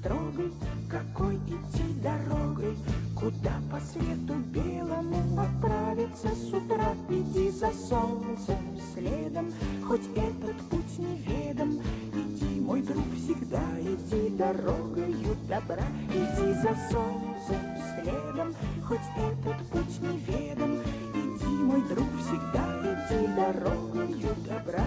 Строгой, какой идти дорогой, Куда по свету белому отправиться с утра. Иди за солнцем следом, хоть этот путь неведом. Иди, мой друг, всегда иди дорогою добра. Иди за солнцем следом, хоть этот путь неведом. Иди, мой друг, всегда иди дорогою добра.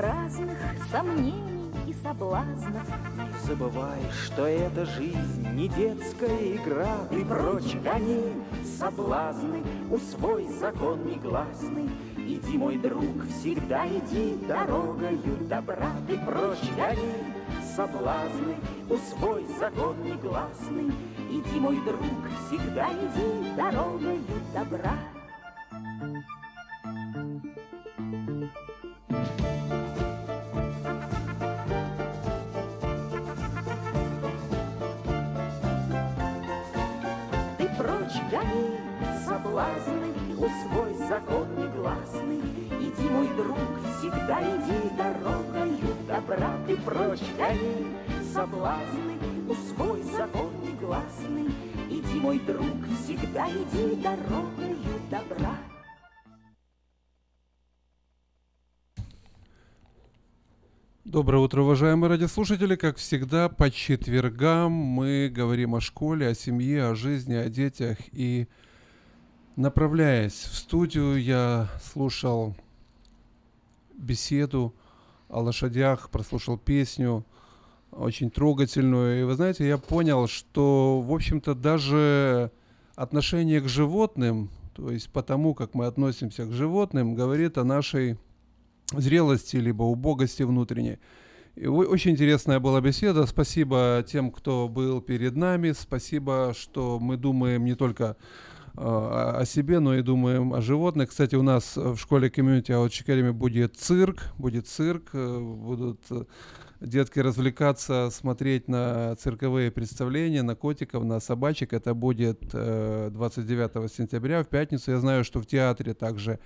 Разных сомнений и соблазнов. Не забывай, что эта жизнь не детская игра. Ты прочь гони соблазны, усвой закон негласный. Иди, мой друг, всегда иди дорогою добра. Ты прочь гони соблазны, усвой закон негласный. Иди, мой друг, всегда иди дорогою добра. Ты прочь гони соблазны, усвой закон негласный. Иди, мой друг, всегда иди дорогою добра. Доброе утро, уважаемые радиослушатели. Как всегда, по четвергам мы говорим о школе, о семье, о жизни, о детях. И направляясь в студию, я слушал беседу о лошадях, прослушал песню очень трогательную. И вы знаете, я понял, что, в общем-то, даже отношение к животным, то есть потому, как мы относимся к животным, говорит о нашей зрелости, либо убогости внутренней. Очень интересная была беседа. Спасибо тем, кто был перед нами. Спасибо, что мы думаем не только о себе, но и думаем о животных. Кстати, у нас в школе Outreach Academy будет цирк, будет цирк, э, будут э, детки развлекаться, смотреть на цирковые представления, на котиков, на собачек. Это будет э, 29 сентября, в пятницу. Я знаю, что в театре также э,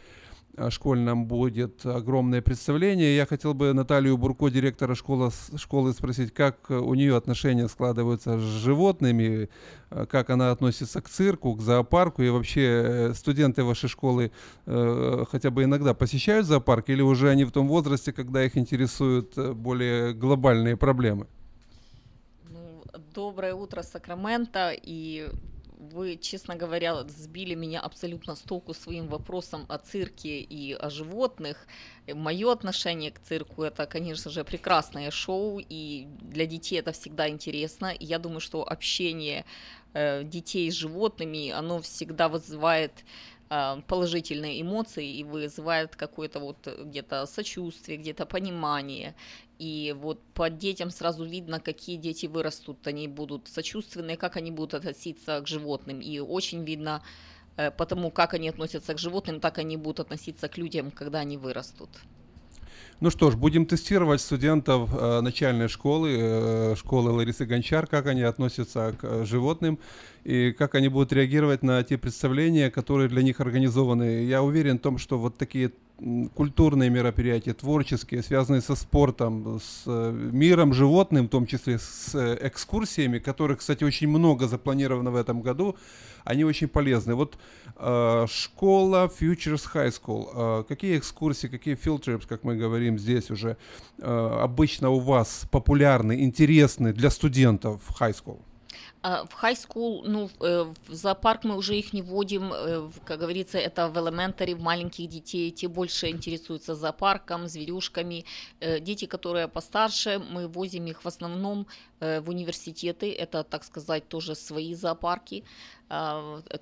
школьном будет огромное представление. Я хотел бы Наталью Бурко, директора школы, школы спросить, как у нее отношения складываются с животными, э, как она относится к цирку, к зоопарку, и вообще э, студенты вашей школы э, хотя бы иногда посещают зоопарк, или уже они в том возрасте, когда их интересуют э, более глобальные проблемы? Ну, доброе утро, Сакраменто, и вы, честно говоря, сбили меня абсолютно с толку своим вопросом о цирке и о животных. Мое отношение к цирку это, конечно же, прекрасное шоу, и для детей это всегда интересно. И я думаю, что общение э, детей с животными, оно всегда вызывает э, положительные эмоции и вызывает какое-то вот э, где-то сочувствие, где-то понимание. И вот по детям сразу видно, какие дети вырастут, они будут сочувственные, как они будут относиться к животным. И очень видно э, потому, как они относятся к животным, так они будут относиться к людям, когда они вырастут. Ну что ж, будем тестировать студентов э, начальной школы, э, школы Ларисы Гончар, как они относятся к э, животным и как они будут реагировать на те представления, которые для них организованы. Я уверен в том, что вот такие культурные мероприятия, творческие, связанные со спортом, с э, миром животным, в том числе с э, экскурсиями, которых, кстати, очень много запланировано в этом году, они очень полезны. Вот э, школа Futures High School. Э, какие экскурсии, какие field как мы говорим здесь уже, э, обычно у вас популярны, интересны для студентов high school? А, В high school, ну, в э, в зоопарк мы уже их не вводим, э, как говорится, это в elementary, в маленьких детей, те больше интересуются зоопарком, зверюшками. Э, Дети, которые постарше, мы возим их в основном в университеты, это, так сказать, тоже свои зоопарки,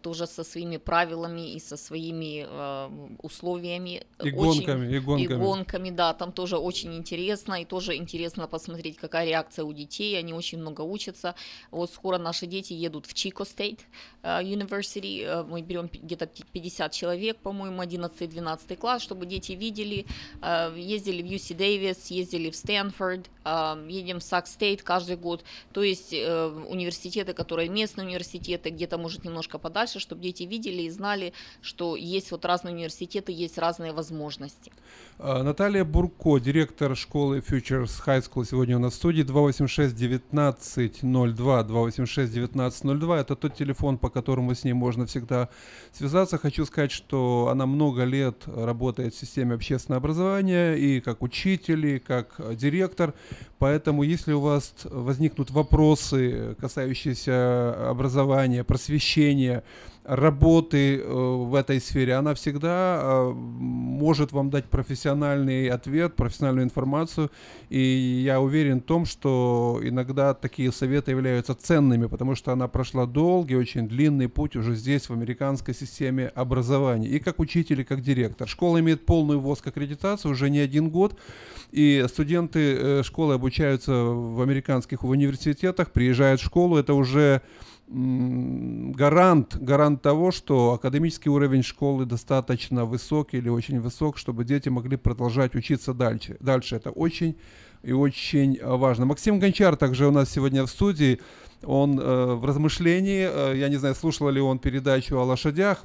тоже со своими правилами и со своими э, условиями. И Очень- гонками, и И гонками. гонками, да, там тоже очень интересно, и тоже интересно посмотреть, какая реакция у детей, они очень много учатся. Вот скоро наши дети едут в Чико Стейт University, э, мы берем где-то пи- 50 человек, по-моему, 11-12 класс, чтобы дети видели, э, ездили в UC Davis, ездили в Стэнфорд, э, едем в Сак Стейт каждый год, то есть э, университеты, которые местные университеты, где-то, может, немножко подальше, чтобы дети видели и знали, что есть вот разные университеты, есть разные возможности. А, Наталья Бурко, директор школы Futures High School, сегодня у нас в студии 286-1902, 286-1902. Это тот телефон, по которому с ней можно всегда связаться. Хочу сказать, что она много лет работает в системе общественного образования и как учитель, и как э, директор. Поэтому, если у вас возникнут вопросы, касающиеся образования, просвещения, работы э, в этой сфере, она всегда э, может вам дать профессиональный ответ, профессиональную информацию. И я уверен в том, что иногда такие советы являются ценными, потому что она прошла долгий, очень длинный путь уже здесь, в американской системе образования. И как учитель, и как директор. Школа имеет полную ВОЗ аккредитацию уже не один год. И студенты э, школы обучаются в американских университетах, приезжают в школу. Это уже гарант, гарант того, что академический уровень школы достаточно высокий или очень высок, чтобы дети могли продолжать учиться дальше. Дальше это очень и очень э, важно. Максим Гончар также у нас сегодня в студии. Он э, в размышлении, э, я не знаю, слушал ли он передачу о лошадях,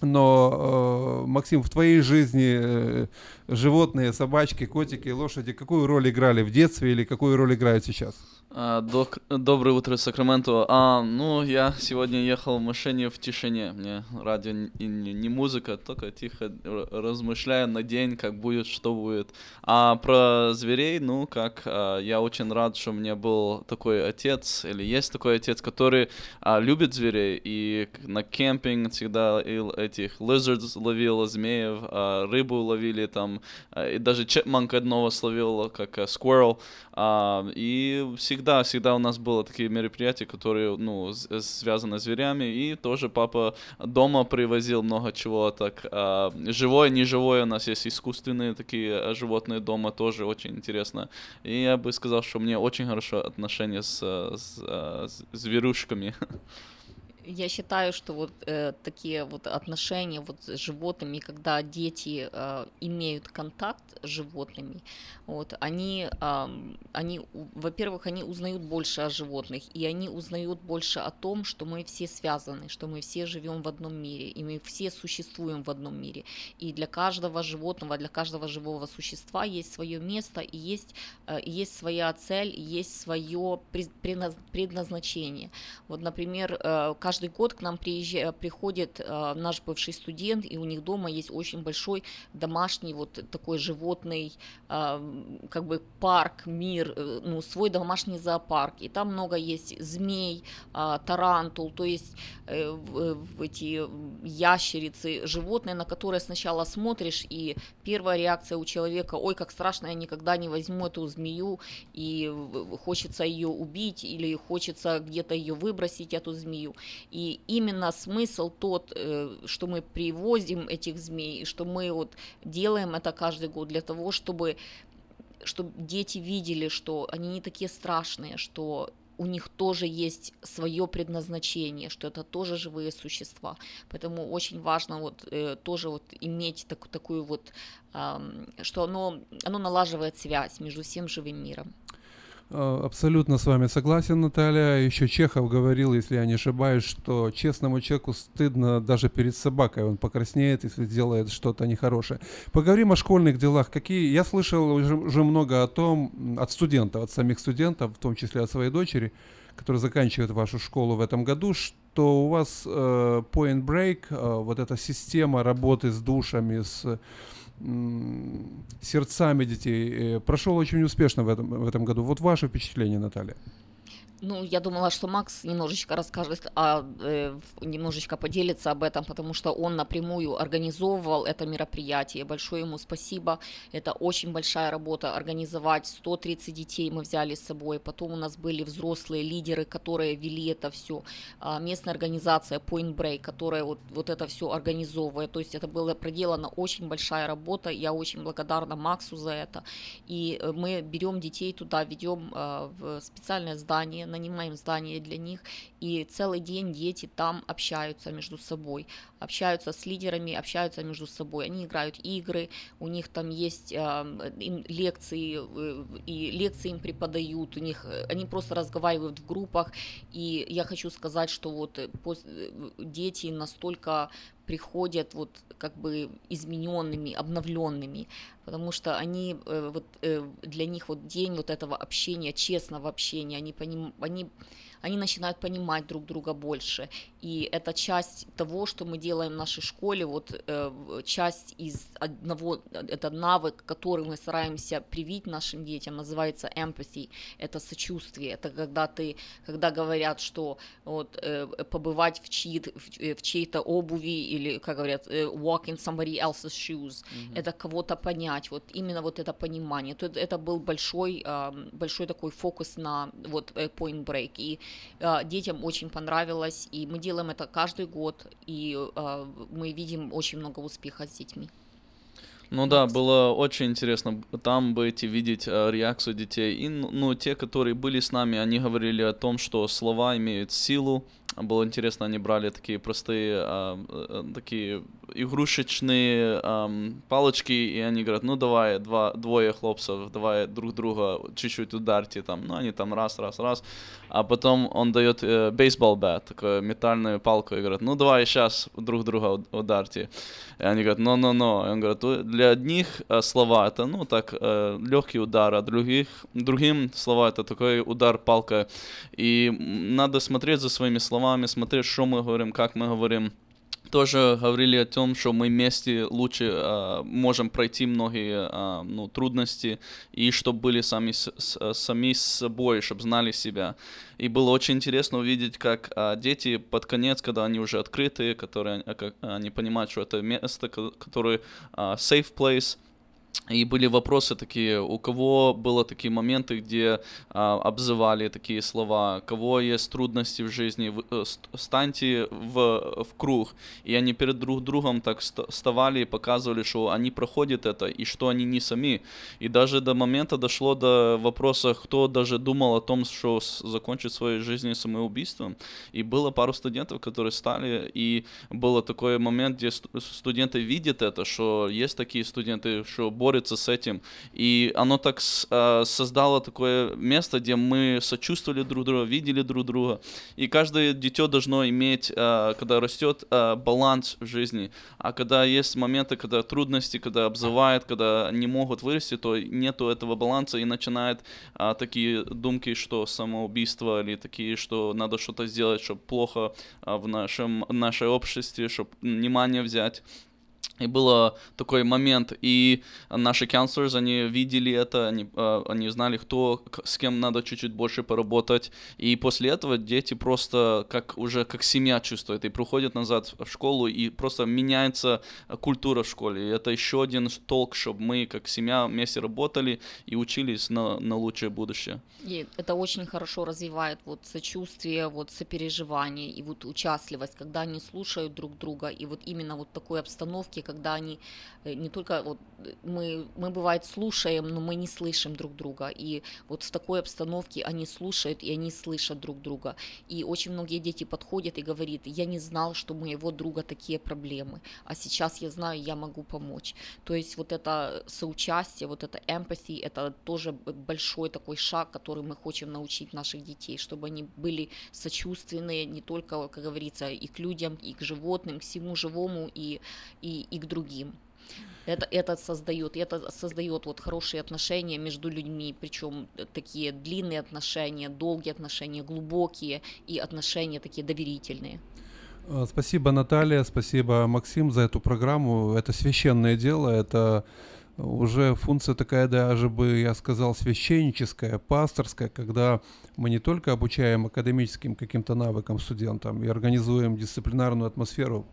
но, э, Максим, в твоей жизни э, животные, собачки, котики, лошади, какую роль играли в детстве или какую роль играют сейчас? А, док- доброе утро, Сакраменто. А, ну, я сегодня ехал в машине в тишине. Мне радио н- и не, не музыка, только тихо размышляю на день, как будет, что будет. А про зверей, ну, как, а, я очень рад, что у меня был такой отец, или есть такой отец, который а, любит зверей, и на кемпинг всегда и этих lizards ловил, змеев, а, рыбу ловили там, а, и даже чепманка одного словил, как а, squirrel. А, и всегда, всегда у нас было такие мероприятия, которые, ну, с- связаны с зверями, и тоже папа дома привозил много чего, так, а, живое, неживое, у нас есть искусственные такие а, животные дома, тоже очень интересно. И я бы сказал, что меня очень хорошее отношение с, а, с, с зверушками. [laughs] Я считаю, что вот э, такие вот отношения вот с животными, когда дети э, имеют контакт с животными, вот, они, ам, они, во-первых, они узнают больше о животных, и они узнают больше о том, что мы все связаны, что мы все живем в одном мире, и мы все существуем в одном мире. И для каждого животного, для каждого живого существа есть свое место, и есть, э, есть своя цель, и есть свое предназначение. Вот, например, э, каждый год к нам приезжа- приходит э, наш бывший студент, и у них дома есть очень большой домашний вот такой животный, э, как бы парк, мир, э, ну, свой домашний зоопарк. И там много есть змей, а, тарантул, то есть э, в- в эти ящерицы, животные, на которые сначала смотришь, и первая реакция у человека, ой, как страшно, я никогда не возьму эту змею, и в- хочется ее убить, или хочется где-то ее выбросить, эту змею. И именно смысл тот, э, что мы привозим этих змей, что мы вот делаем это каждый год для того, чтобы чтобы дети видели, что они не такие страшные, что у них тоже есть свое предназначение, что это тоже живые существа. Поэтому очень важно вот э, тоже вот иметь так, такую вот, эм, что оно, оно налаживает связь между всем живым миром. А, Абсолютно с вами согласен, Наталья. Еще Чехов говорил, если я не ошибаюсь, что честному человеку стыдно даже перед собакой. Он покраснеет, если делает что-то нехорошее. Поговорим о школьных делах. Какие? Я слышал уже, уже много о том от студентов, от самих студентов, в том числе от своей дочери, которая заканчивает вашу школу в этом году, что у вас э, Point Break, э, вот эта система работы с душами, с сердцами детей э, прошел очень успешно в этом, в этом году. Вот ваше впечатление, Наталья. Ну, я думала, что Макс немножечко расскажет, а, э, немножечко поделится об этом, потому что он напрямую организовывал это мероприятие. Большое ему спасибо. Это очень большая работа организовать. 130 детей мы взяли с собой. Потом у нас были взрослые лидеры, которые вели это все. местная организация Point Break, которая вот, вот это все организовывает. То есть это была проделана очень большая работа. Я очень благодарна Максу за это. И э, мы берем детей туда, ведем э, в специальное здание, нанимаем здание для них, и целый день дети там общаются между собой, общаются с лидерами, общаются между собой. Они играют игры, у них там есть э, им лекции, э, и лекции им преподают, у них э, они просто разговаривают в группах, и я хочу сказать, что вот э, э, дети настолько приходят вот как бы измененными, обновленными, потому что они э, вот э, для них вот день вот этого общения, честного общения, они поним, они они начинают понимать друг друга больше. И это часть того, что мы делаем в нашей школе, вот э, часть из одного, это навык, который мы стараемся привить нашим детям, называется empathy, это сочувствие, это когда ты, когда говорят, что вот э, побывать в, чьи, в, э, в чьей-то обуви или, как говорят, walk in somebody else's shoes, Мгм. это кого-то понять, вот именно вот это понимание. То это был большой, большой такой фокус на вот Point Break, и детям очень понравилось, и мы делаем это каждый год, и а, мы видим очень много успеха с детьми. Ну да, было очень интересно там быть и видеть э, реакцию детей. И, ну, те, которые были с нами, они говорили о том, что слова имеют силу. Было интересно, они брали такие простые, а, э, такие игрушечные ам, палочки, и они говорят, ну давай, два, двое хлопцев, давай друг друга чуть-чуть ударьте там. Ну они там раз, раз, раз. А потом он дает э, бейсбол бэт, такую метальную палку, и говорит, ну давай сейчас друг друга уд- ударьте. И они говорят, но-но-но. И он говорит, «Ну, для одних э, слова это, ну, так, легкий удар, а других, другим слова это такой удар палкой. И надо смотреть за своими словами, смотреть, что мы говорим, как мы говорим. Тоже говорили о том, что мы вместе лучше э, можем пройти многие э, ну, трудности, и чтобы были сами с, с- сами с собой, чтобы знали себя. И было очень интересно увидеть, как а, дети под конец, когда они уже открытые, которые а, как, они понимают, что это место, ко- которое а, safe place, и были вопросы такие, у кого было такие моменты, где а, обзывали такие слова, кого есть трудности в жизни, в- э, ст- станьте в, в круг. И они перед друг другом так ст- вставали и показывали, что они проходят это, и что они не сами. И даже до момента дошло до вопроса, кто даже думал о том, что закончит свою жизнь самоубийством. И было пару студентов, которые стали, и был такой момент, где ст- студенты видят это, что есть такие студенты, что борются с этим. И оно так а, создало такое место, где мы сочувствовали друг друга, видели друг друга. И каждое дитё должно иметь, а, когда растет, а, баланс в жизни. А когда есть моменты, когда трудности, когда обзывают, когда не могут вырасти, то нету этого баланса и начинает а, такие думки, что самоубийство или такие, что надо что-то сделать, чтобы плохо а, в нашем нашей обществе, чтобы внимание взять. И был такой момент, и наши counselors, они видели это, они, э, они знали, кто, с кем надо чуть-чуть больше поработать. И после этого дети просто как уже как семья чувствуют, и приходят назад в школу, и просто меняется культура в школе. И это еще один толк, чтобы мы как семья вместе работали и учились на, на лучшее будущее. И это очень хорошо развивает вот сочувствие, вот сопереживание и вот участливость, когда они слушают друг друга, и вот именно вот такой обстановке обстановке, когда они э, не только вот э, мы, мы бывает слушаем, но мы не слышим друг друга. И вот в такой обстановке они слушают и они слышат друг друга. И очень многие дети подходят и говорят, я не знал, что у моего друга такие проблемы, а сейчас я знаю, я могу помочь. То есть вот это соучастие, вот это empathy, это тоже большой такой шаг, который мы хотим научить наших детей, чтобы они были сочувственные не только, как говорится, и к людям, и к животным, к всему живому, и, и, и к другим. Это, это создает, это создает вот хорошие отношения между людьми, причем такие длинные отношения, долгие отношения, глубокие и отношения такие доверительные. А, Спасибо, Наталья, спасибо, Максим, за эту программу. Это священное дело, это уже функция такая даже бы, я сказал, священническая, пасторская, когда мы не только обучаем академическим каким-то навыкам студентам и организуем дисциплинарную атмосферу,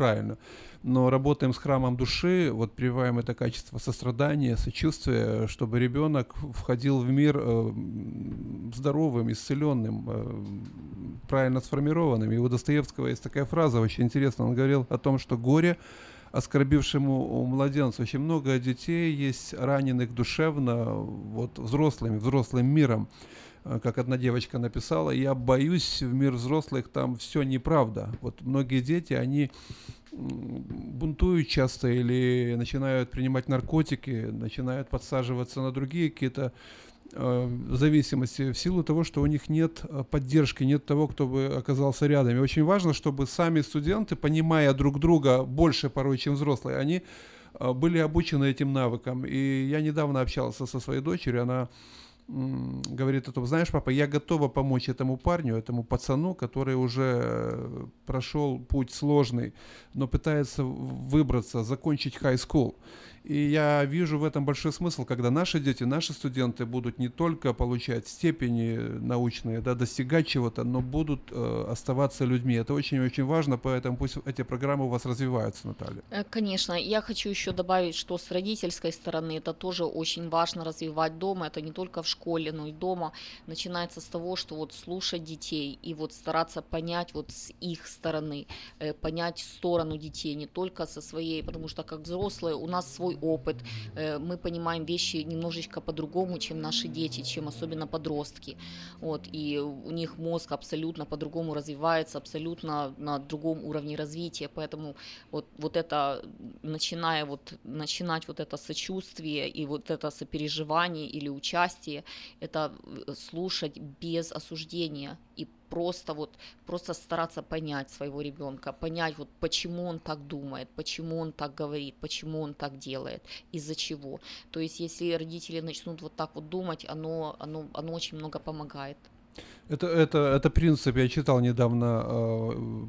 правильно, но работаем с храмом души, вот прививаем это качество сострадания, сочувствия, чтобы ребенок входил в мир э, здоровым, исцеленным, э, правильно сформированным. И у Достоевского есть такая фраза очень интересная, он говорил о том, что горе оскорбившему младенцу. Очень много детей есть раненых душевно, вот взрослыми, взрослым миром. Э, Как одна девочка написала, я боюсь в мир взрослых, там все неправда. Вот многие дети, они бунтуют часто или начинают принимать наркотики, начинают подсаживаться на другие какие-то э, зависимости в силу того, что у них нет э, поддержки, нет того, кто бы оказался рядом. И очень важно, чтобы сами студенты, понимая друг друга больше порой, чем взрослые, они были обучены этим навыкам. И я недавно общался со своей дочерью, она говорит о том, знаешь, папа, я готова помочь этому парню, этому пацану, который уже э, прошел путь сложный, но пытается выбраться, закончить high school. И я вижу в этом большой смысл, когда наши дети, наши студенты будут не только получать степени научные, да, достигать чего-то, но будут э, оставаться людьми. Это очень-очень важно, поэтому пусть эти программы у вас развиваются, Наталья. Э, Конечно, я хочу еще добавить, что с родительской стороны это тоже очень важно развивать дома. Это не только в школе, но и дома. Начинается с того, что вот слушать детей и вот стараться понять вот с их стороны, э, понять сторону детей, не только со своей, потому что как взрослые у нас свой опыт, э, мы понимаем вещи немножечко по-другому, чем наши дети, чем особенно подростки. Вот, и у них мозг абсолютно по-другому развивается, абсолютно на другом уровне развития, поэтому вот, вот это, начиная вот, начинать вот это сочувствие и вот это сопереживание или участие, это э, слушать без осуждения. И просто вот, просто стараться понять своего ребенка, понять вот почему он так думает, почему он так говорит, почему он так делает, из-за чего. То есть если родители начнут вот так вот думать, оно, оно, оно очень много помогает. Это, это, это принцип, я читал недавно э,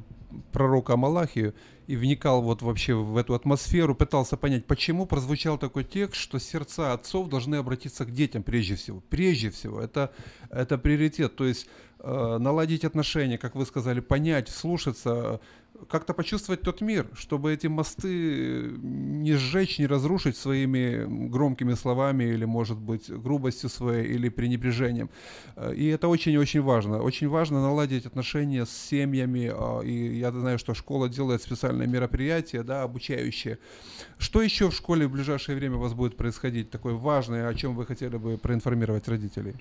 пророка Малахию и вникал вот вообще в эту атмосферу, пытался понять, почему прозвучал такой текст, что сердца отцов должны обратиться к детям прежде всего. Прежде всего, это, это приоритет, то есть наладить отношения, как вы сказали, понять, слушаться, как-то почувствовать тот мир, чтобы эти мосты не сжечь, не разрушить своими громкими словами или, может быть, грубостью своей или пренебрежением. Э, И это очень-очень важно. Очень важно наладить отношения с семьями. И я знаю, что школа делает специальные мероприятия, да, обучающие. Что еще в школе в ближайшее время у вас будет происходить такое важное, о чем вы хотели бы проинформировать родителей?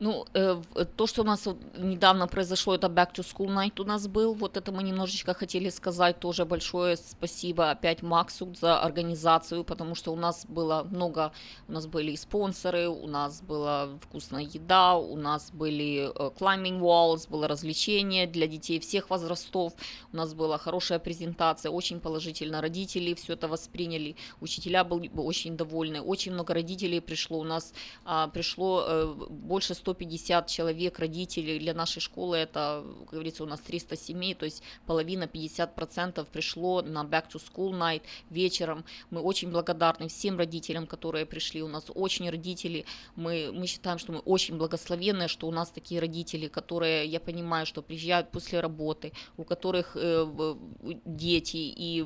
Ну, э, то, что у нас недавно произошло, это Back to School Night у нас был. Вот это мы немножечко хотели сказать. Тоже большое спасибо опять Максу за организацию, потому что у нас было много, у нас были и спонсоры, у нас была вкусная еда, у нас были э, climbing walls, было развлечение для детей всех возрастов, у нас была хорошая презентация, очень положительно родители все это восприняли, учителя были очень довольны, очень много родителей пришло, у нас а, пришло э, больше 150 человек, родителей для нашей школы, это, как говорится, у нас 300 семей, то есть половина, 50% пришло на Back to School Night вечером. Мы очень благодарны всем родителям, которые пришли. У нас очень родители, мы, мы считаем, что мы очень благословенные, что у нас такие родители, которые, я понимаю, что приезжают после работы, у которых э, дети и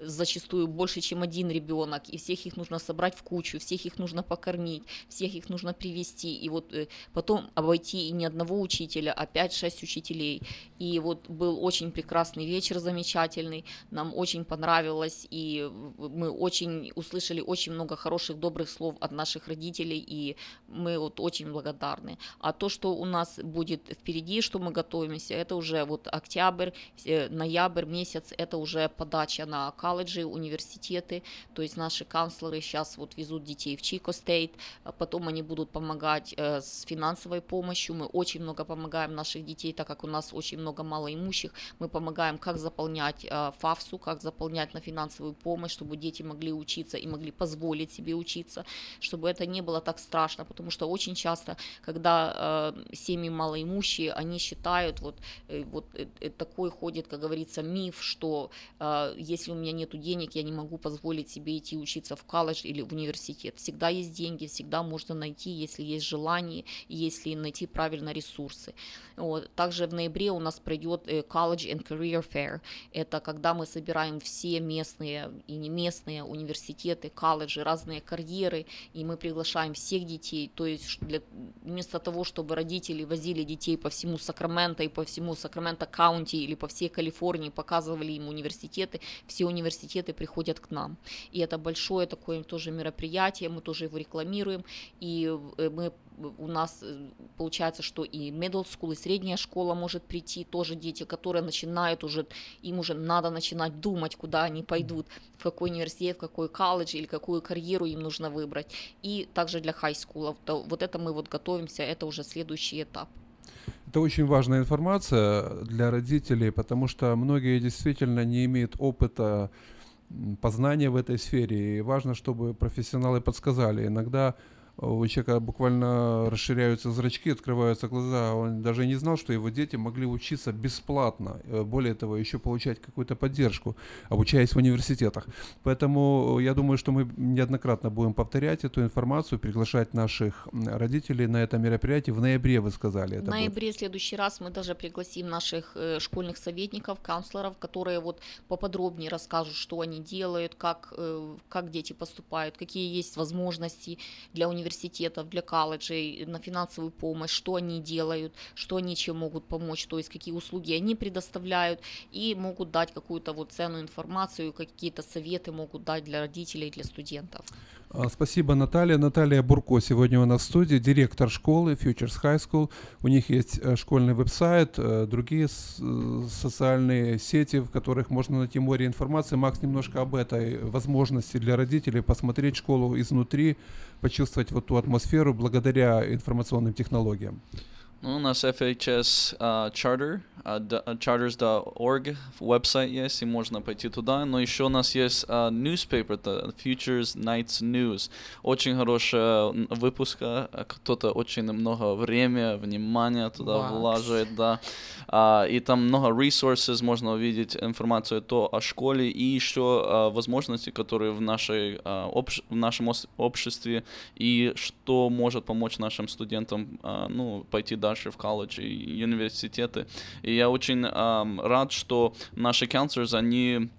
зачастую больше, чем один ребенок, и всех их нужно собрать в кучу, всех их нужно покормить, всех их нужно привести, и вот э, потом обойти и не одного учителя, а 5-6 учителей. И вот был очень прекрасный вечер, замечательный, нам очень понравилось, и мы очень услышали очень много хороших, добрых слов от наших родителей, и мы вот очень благодарны. А то, что у нас будет впереди, что мы готовимся, это уже вот октябрь, э, ноябрь месяц, это уже подача на колледжи, университеты, то есть наши канцлеры сейчас вот везут детей в Чико Стейт, а потом они будут помогать э, с финансовой помощью, мы очень много помогаем наших детей, так как у нас очень много малоимущих, мы помогаем, как заполнять э, ФАФСу, как заполнять на финансовую помощь, чтобы дети могли учиться и могли позволить себе учиться, чтобы это не было так страшно, потому что очень часто, когда э, семьи малоимущие, они считают, вот, э, вот такой ходит, как говорится, миф, что если у меня нет денег, я не могу позволить себе идти учиться в колледж или в университет. Всегда есть деньги, всегда можно найти, если есть желание, если найти правильно ресурсы. Вот. Также в ноябре у нас пройдет э, College and Career Fair. Это когда мы собираем все местные и не местные университеты, колледжи, разные карьеры, и мы приглашаем всех детей. То есть для, вместо того, чтобы родители возили детей по всему Сакраменто и по всему Сакраменто Каунти или по всей Калифорнии, показывали им университеты, все университеты приходят к нам. И это большое такое тоже мероприятие, мы тоже его рекламируем, и э, мы у нас получается, что и middle school, и средняя школа может прийти, тоже дети, которые начинают уже, им уже надо начинать думать, куда они пойдут, в какой университет, в какой колледж или какую карьеру им нужно выбрать. И также для school. Вот это мы вот готовимся, это уже следующий этап. Это очень важная информация для родителей, потому что многие действительно не имеют опыта познания в этой сфере, и важно, чтобы профессионалы подсказали. Иногда у человека буквально расширяются зрачки, открываются глаза. Он даже не знал, что его дети могли учиться бесплатно. Э, более того, еще получать какую-то поддержку, обучаясь в университетах. Поэтому я думаю, что мы неоднократно будем повторять эту информацию, приглашать наших родителей на это мероприятие. В ноябре вы сказали. Это в ноябре будет. в следующий раз мы даже пригласим наших э, школьных советников, канцлеров, которые вот поподробнее расскажут, что они делают, как, э, как дети поступают, какие есть возможности для университета университетов, для колледжей на финансовую помощь, что они делают, что они чем могут помочь, то есть какие услуги они предоставляют и могут дать какую-то вот ценную информацию, какие-то советы могут дать для родителей, для студентов. А, спасибо, Наталья. Наталья Бурко сегодня у нас в студии, директор школы Futures High School. У них есть э, школьный веб-сайт, э, другие э, социальные сети, в которых можно найти море информации. Макс, немножко об этой возможности для родителей посмотреть школу изнутри, почувствовать вот ту атмосферу благодаря информационным технологиям. Ну, у нас FHS uh, Charter, uh, uh, charters.org веб-сайт есть, и можно пойти туда. Но еще у нас есть uh, newspaper, это Futures Nights News. Очень хорошая выпуск, кто-то очень много времени, внимания туда Wax. вложит, да. Uh, и там много resources, можно увидеть информацию то о школе и еще uh, возможности, которые в, нашей, uh, общ, в нашем обществе и что может помочь нашим студентам uh, ну, пойти дальше дальше в колледж и университеты. И я очень um, рад, что наши counselors, они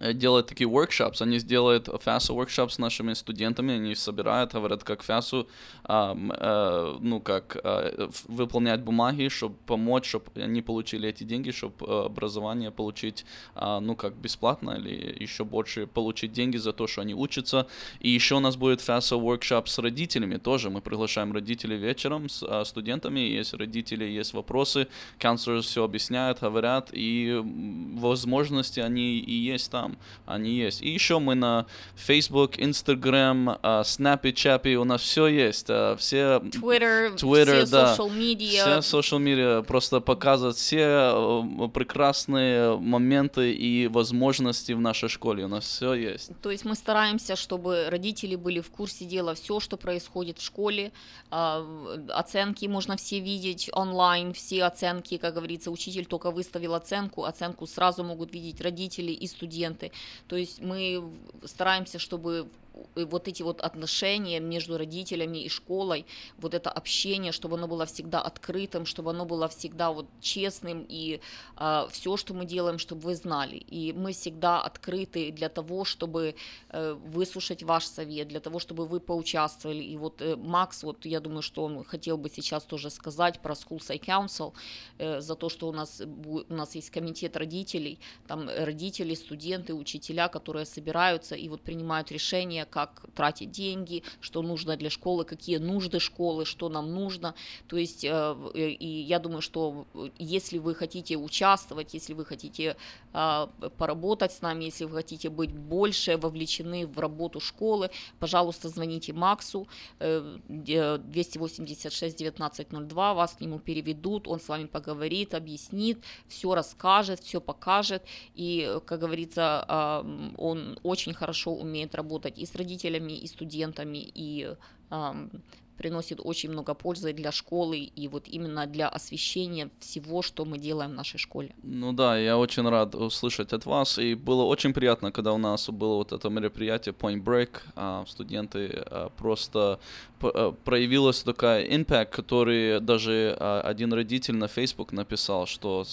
Э, делают такие workshops, они сделают FASU workshops с нашими студентами, они собирают, говорят, как FASU, э, э, ну, как э, выполнять бумаги, чтобы помочь, чтобы они получили эти деньги, чтобы э, образование получить, э, ну, как бесплатно или еще больше получить деньги за то, что они учатся. И еще у нас будет FASU workshop с родителями тоже, мы приглашаем родителей вечером с э, студентами, есть родители, есть вопросы, counselors все объясняют, говорят, и возможности они и есть там, они есть. И еще мы на Facebook, Instagram, uh, Snappy, Chappy, у нас все есть, uh, все... Twitter, Twitter все да, social media. Все social media, просто показывать все uh, прекрасные моменты и возможности в нашей школе, у нас все есть. То есть мы стараемся, чтобы родители были в курсе дела, все, что происходит в школе, оценки можно все видеть онлайн, все оценки, как говорится, учитель только выставил оценку, оценку сразу могут видеть родители и студенты студенты. То есть мы стараемся, чтобы вот эти вот отношения между родителями и школой, вот это общение, чтобы оно было всегда открытым, чтобы оно было всегда вот честным, и э, все, что мы делаем, чтобы вы знали. И мы всегда открыты для того, чтобы э, выслушать ваш совет, для того, чтобы вы поучаствовали. И вот э, Макс, вот я думаю, что он хотел бы сейчас тоже сказать про School Site Council, э, за то, что у нас, у нас есть комитет родителей, там родители, студенты, учителя, которые собираются и вот принимают решение, как тратить деньги, что нужно для школы, какие нужды школы, что нам нужно. То есть, э, э, и я думаю, что если вы хотите участвовать, если вы хотите а, поработать с нами, если вы хотите быть больше вовлечены в работу школы, пожалуйста, звоните Максу 286 1902, вас к нему переведут, он с вами поговорит, объяснит, все расскажет, все покажет, и, как говорится, а, он очень хорошо умеет работать и с родителями, и студентами, и приносит очень много пользы для школы и вот именно для освещения всего, что мы делаем в нашей школе. Ну да, я очень рад услышать от вас, и было очень приятно, когда у нас было вот это мероприятие Point Break, а, студенты а, просто а, проявилась такая impact, который даже один родитель на Facebook написал, что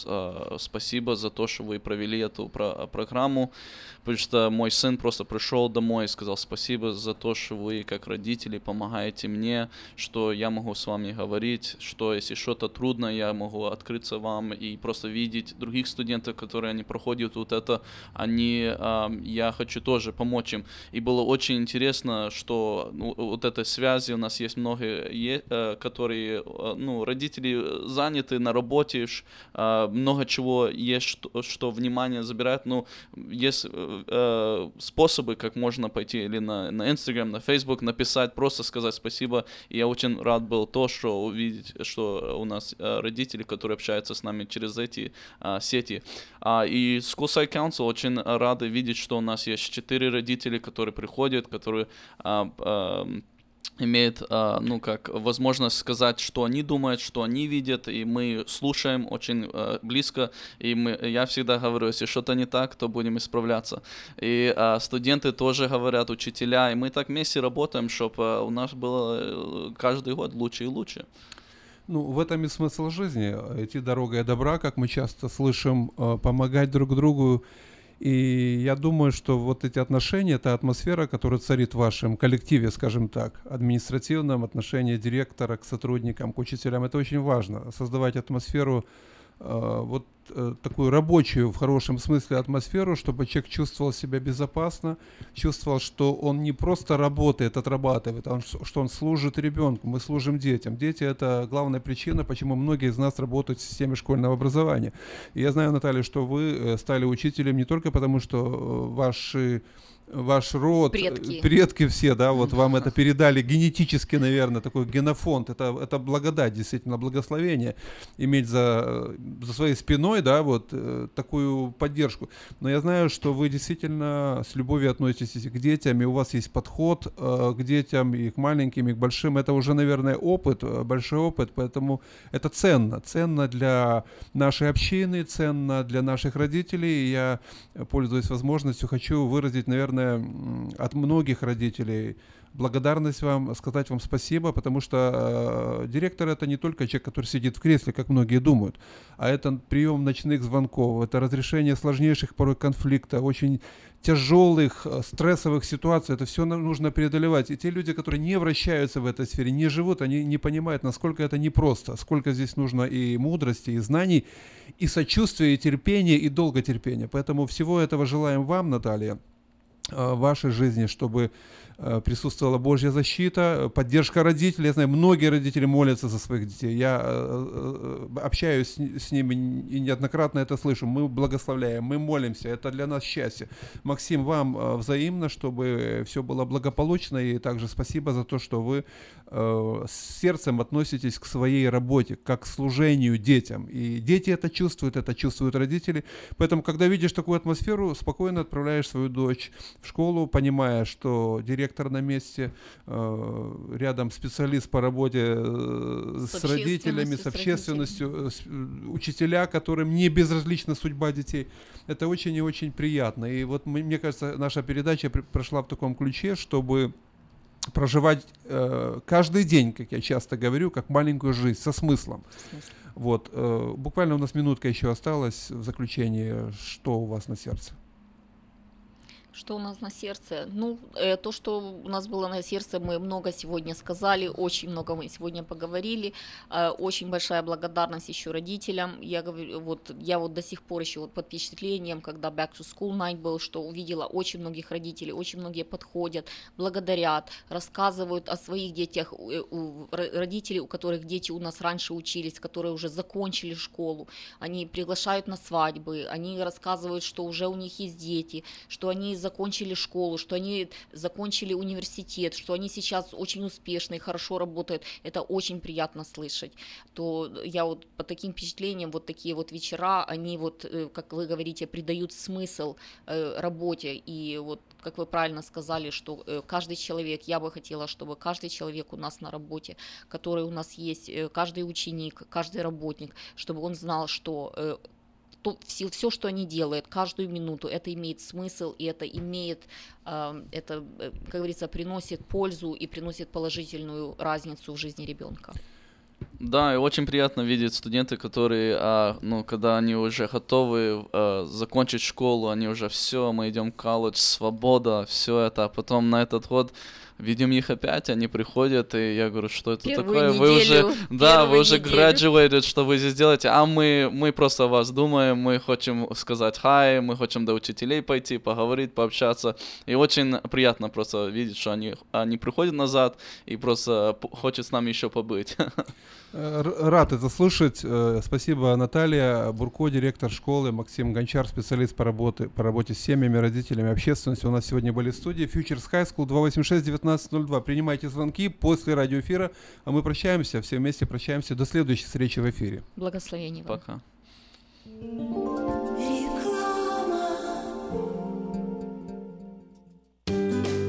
спасибо за то, что вы провели эту программу, потому что мой сын просто пришел домой и сказал спасибо за то, что вы как родители помогаете мне, что я могу с вами говорить, что если что-то трудно, я могу открыться вам и просто видеть других студентов, которые они проходят вот это, они, э, я хочу тоже помочь им. И было очень интересно, что ну, вот этой связи у нас есть многие, э, которые, э, ну, родители заняты на работе, э, много чего есть, что, что внимание забирает, но есть э, способы, как можно пойти или на, на Instagram, на Facebook написать, просто сказать спасибо, и я очень рад был то, что увидеть, что у нас э, родители, которые общаются с нами через эти а, сети. А, и School Site Council очень рады видеть, что у нас есть четыре родителя, которые приходят, которые а, а, имеет, а, ну, как возможность сказать, что они думают, что они видят, и мы слушаем очень а, близко, и мы, я всегда говорю, если что-то не так, то будем исправляться. И а, студенты тоже говорят, учителя, и мы так вместе работаем, чтобы у нас было э, каждый год лучше и лучше. Ну, в этом и смысл жизни. Идти дорогой добра, как мы часто слышим, помогать друг другу, и я думаю, что вот эти отношения, эта атмосфера, которая царит в вашем коллективе, скажем так, административном, отношении директора к сотрудникам, к учителям, это очень важно. Создавать атмосферу вот э, такую рабочую в хорошем смысле атмосферу, чтобы человек чувствовал себя безопасно, чувствовал, что он не просто работает, отрабатывает, а что он служит ребенку, мы служим детям. Дети это главная причина, почему многие из нас работают в системе школьного образования. И я знаю, Наталья, что вы э, стали учителем не только потому, что ваши ваш род, предки. предки все, да, вот вам это передали генетически, наверное, такой генофонд, это, это благодать, действительно, благословение, иметь за, за своей спиной, да, вот э, такую поддержку. Но я знаю, что вы действительно с любовью относитесь к детям, и у вас есть подход э, к детям, и к маленьким, и к большим, это уже, наверное, опыт, э, большой опыт, поэтому это ценно, ценно для нашей общины, ценно для наших родителей, и я, пользуясь возможностью, хочу выразить, наверное, наверное, от многих родителей благодарность вам, сказать вам спасибо, потому что э, директор это не только человек, который сидит в кресле, как многие думают, а это прием ночных звонков, это разрешение сложнейших порой конфликтов, очень тяжелых, э, стрессовых ситуаций, это все нужно преодолевать. И те люди, которые не вращаются в этой сфере, не живут, они не понимают, насколько это непросто, сколько здесь нужно и мудрости, и знаний, и сочувствия, и терпения, и долготерпения. Поэтому всего этого желаем вам, Наталья. Э, вашей жизни, чтобы присутствовала Божья защита, поддержка родителей. Я знаю, многие родители молятся за своих детей. Я э, э, общаюсь с ними и неоднократно это слышу. Мы благословляем, мы молимся. Это для нас счастье. Максим, вам взаимно, чтобы все было благополучно. И также спасибо за то, что вы с сердцем относитесь к своей работе, как к служению детям. И дети это чувствуют, это чувствуют родители. Поэтому, когда видишь такую атмосферу, спокойно отправляешь свою дочь в школу, понимая, что директор директор на месте, э, рядом специалист по работе э, с, С родителями, общественностью, с общественностью, э, с- э, учителя, которым не безразлична судьба детей. Это очень и очень приятно. И вот мне кажется, наша передача прошла в таком ключе, чтобы проживать э, каждый день, как я часто говорю, как маленькую жизнь со смыслом. Вот, э, буквально у нас минутка еще осталась в заключение. Что у вас на сердце? Что у нас на сердце? Ну, э, то, что у нас было на сердце, мы много сегодня сказали, очень много мы сегодня поговорили. Э, очень большая благодарность еще родителям. Я говорю, вот я вот до сих пор еще вот под впечатлением, когда Back to School Night был, что увидела очень многих родителей, очень многие подходят, благодарят, рассказывают о своих детях, э, у ро- родителей, у которых дети у нас раньше учились, которые уже закончили школу, они приглашают на свадьбы, они рассказывают, что уже у них есть дети, что они закончили школу, что они закончили университет, что они сейчас очень успешны и хорошо работают. Это очень приятно слышать. То я вот по таким впечатлениям, вот такие вот вечера, они вот, э, как вы говорите, придают смысл э, работе. И вот, как вы правильно сказали, что э, каждый человек, я бы хотела, чтобы каждый человек у нас на работе, который у нас есть, каждый ученик, каждый работник, чтобы он знал, что то все, все, что они делают, каждую минуту, это имеет смысл, и это имеет, э, это, э, как говорится, приносит пользу и приносит положительную разницу в жизни ребенка. Да, и очень приятно видеть студенты, которые, а, ну, когда они уже готовы а, закончить школу, они уже все, мы идем в колледж, свобода, все это, а потом на этот год видим их опять, они приходят, и я говорю, что это Первую такое, вы уже, неделю, да, вы уже неделю. graduated, что вы здесь делаете, а мы, мы просто о вас думаем, мы хотим сказать хай, мы хотим до учителей пойти, поговорить, пообщаться, и очень приятно просто видеть, что они, они приходят назад и просто хочет с нами еще побыть. [laughs] Рад это слышать. Э, Спасибо, Наталья Бурко, директор школы, Максим Гончар, специалист по работе, по работе с семьями, родителями, общественностью. У нас сегодня были в студии Futures High School 286-1902. Принимайте звонки после радиоэфира, а мы прощаемся, все вместе прощаемся. До следующей встречи в эфире. Благословений вам. Пока.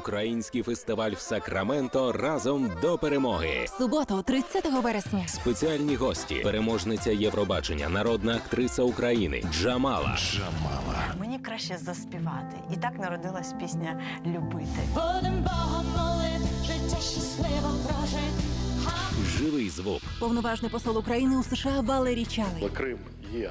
Український фестиваль в Сакраменто разом до перемоги. Суботу, 30 вересня. Спеціальні гості, переможниця Євробачення, народна актриса України Джамала. Джамала. Мені краще заспівати. І так народилась пісня Любити. Будем Богом молити, життя щасливо прожити. Живий звук. Повноважний посол України у США Валерій Чалий. Крим є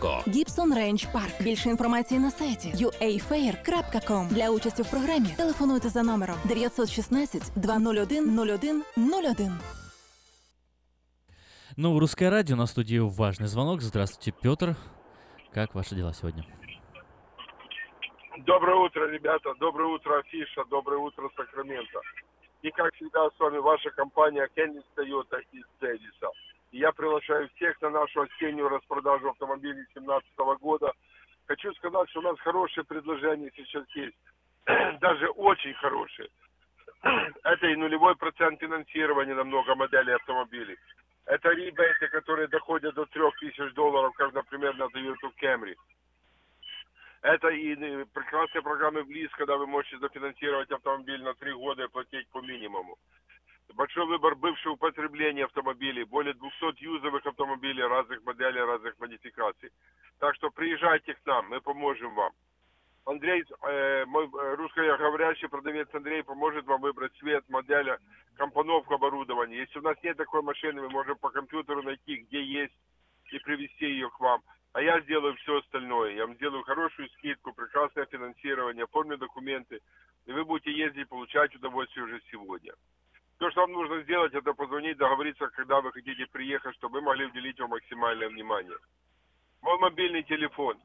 Гібсон Рейндж Парк. Більше інформації на сайті uafair.com. Для участі в програмі телефонуйте за номером 916 201 01 01. Ну, русское радио на студии важный звонок. Здравствуйте, Петр. Как ваши дела сегодня? Доброе утро, ребята. Доброе утро, Афиша. Доброе утро, Сакраменто. И, как всегда, с вами ваша компания Кеннис Тойота из Дэвиса. Я приглашаю всех на нашу осеннюю распродажу автомобилей 2017 года. Хочу сказать, что у нас хорошее предложение сейчас есть. [clears throat] даже очень хорошие. [clears throat] Это и нулевой процент финансирования на много моделей автомобилей. Это ребейты, которые доходят до 3000 долларов, как, например, на Toyota Camry. Это и э, прекрасные программы в ЛИС, когда вы можете зафинансировать автомобиль на 3 года и платить по минимуму. Большой выбор бывшего употребления автомобилей, более 200 юзовых автомобилей разных моделей, разных модификаций. Так что приезжайте к нам, мы поможем вам. Андрей, э, мой э, русскоговорящий продавец Андрей поможет вам выбрать цвет, модель, компоновку оборудования. Если у нас нет такой машины, мы можем по компьютеру найти, где есть, и привезти ее к вам. А я сделаю все остальное. Я вам сделаю хорошую скидку, прекрасное финансирование, оформлю документы, и вы будете ездить, получать удовольствие уже сегодня. Все, что вам нужно сделать, это позвонить, договориться, когда вы хотите приехать, чтобы мы могли уделить вам максимальное внимание. Мой мобильный телефон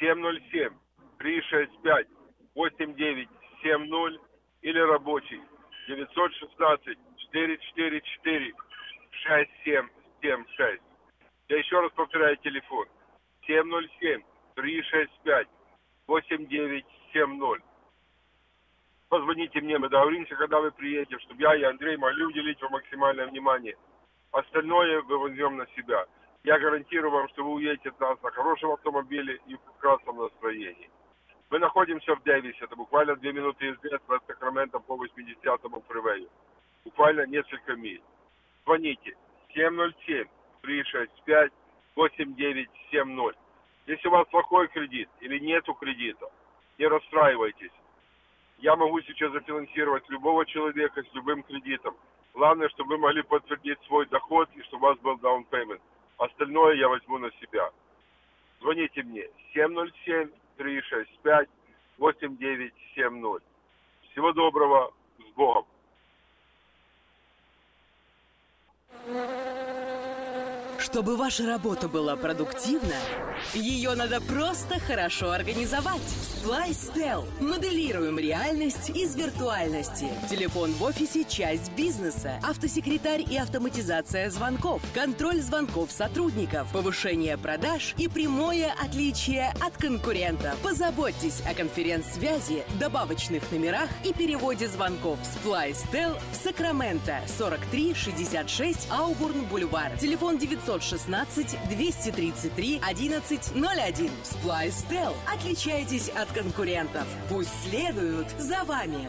707 365 8970 или рабочий 916 444 6776. Я еще раз повторяю телефон 707 365 8970. Позвоните мне, мы договоримся, когда вы приедете, чтобы я и Андрей могли уделить вам максимальное внимание. Остальное мы возьмем на себя. Я гарантирую вам, что вы уедете от нас на хорошем автомобиле и в прекрасном настроении. Мы находимся в Дэвисе, это буквально две минуты езды от Сакрамента по 80-му фривею. Буквально несколько миль. Звоните 707-365-8970. Если у вас плохой кредит или нету кредита, не расстраивайтесь. Я могу сейчас зафинансировать любого человека с любым кредитом. Главное, чтобы вы могли подтвердить свой доход и чтобы у вас был down payment. Остальное я возьму на себя. Звоните мне 707 365 8970. Всего доброго, с Богом. Чтобы ваша работа была продуктивна, ее надо просто хорошо организовать. Splice Tel. Моделируем реальность из виртуальности. Телефон в офисе – часть бизнеса. Автосекретарь и автоматизация звонков. Контроль звонков сотрудников. Повышение продаж и прямое отличие от конкурентов. Позаботьтесь о конференц-связи, добавочных номерах и переводе звонков. Splice Tel в Сакраменто. 4366 Аубурн Бульвар. Телефон 916 233 1101. Splice Tel. Отличайтесь от конкурентов. Пусть следуют за вами.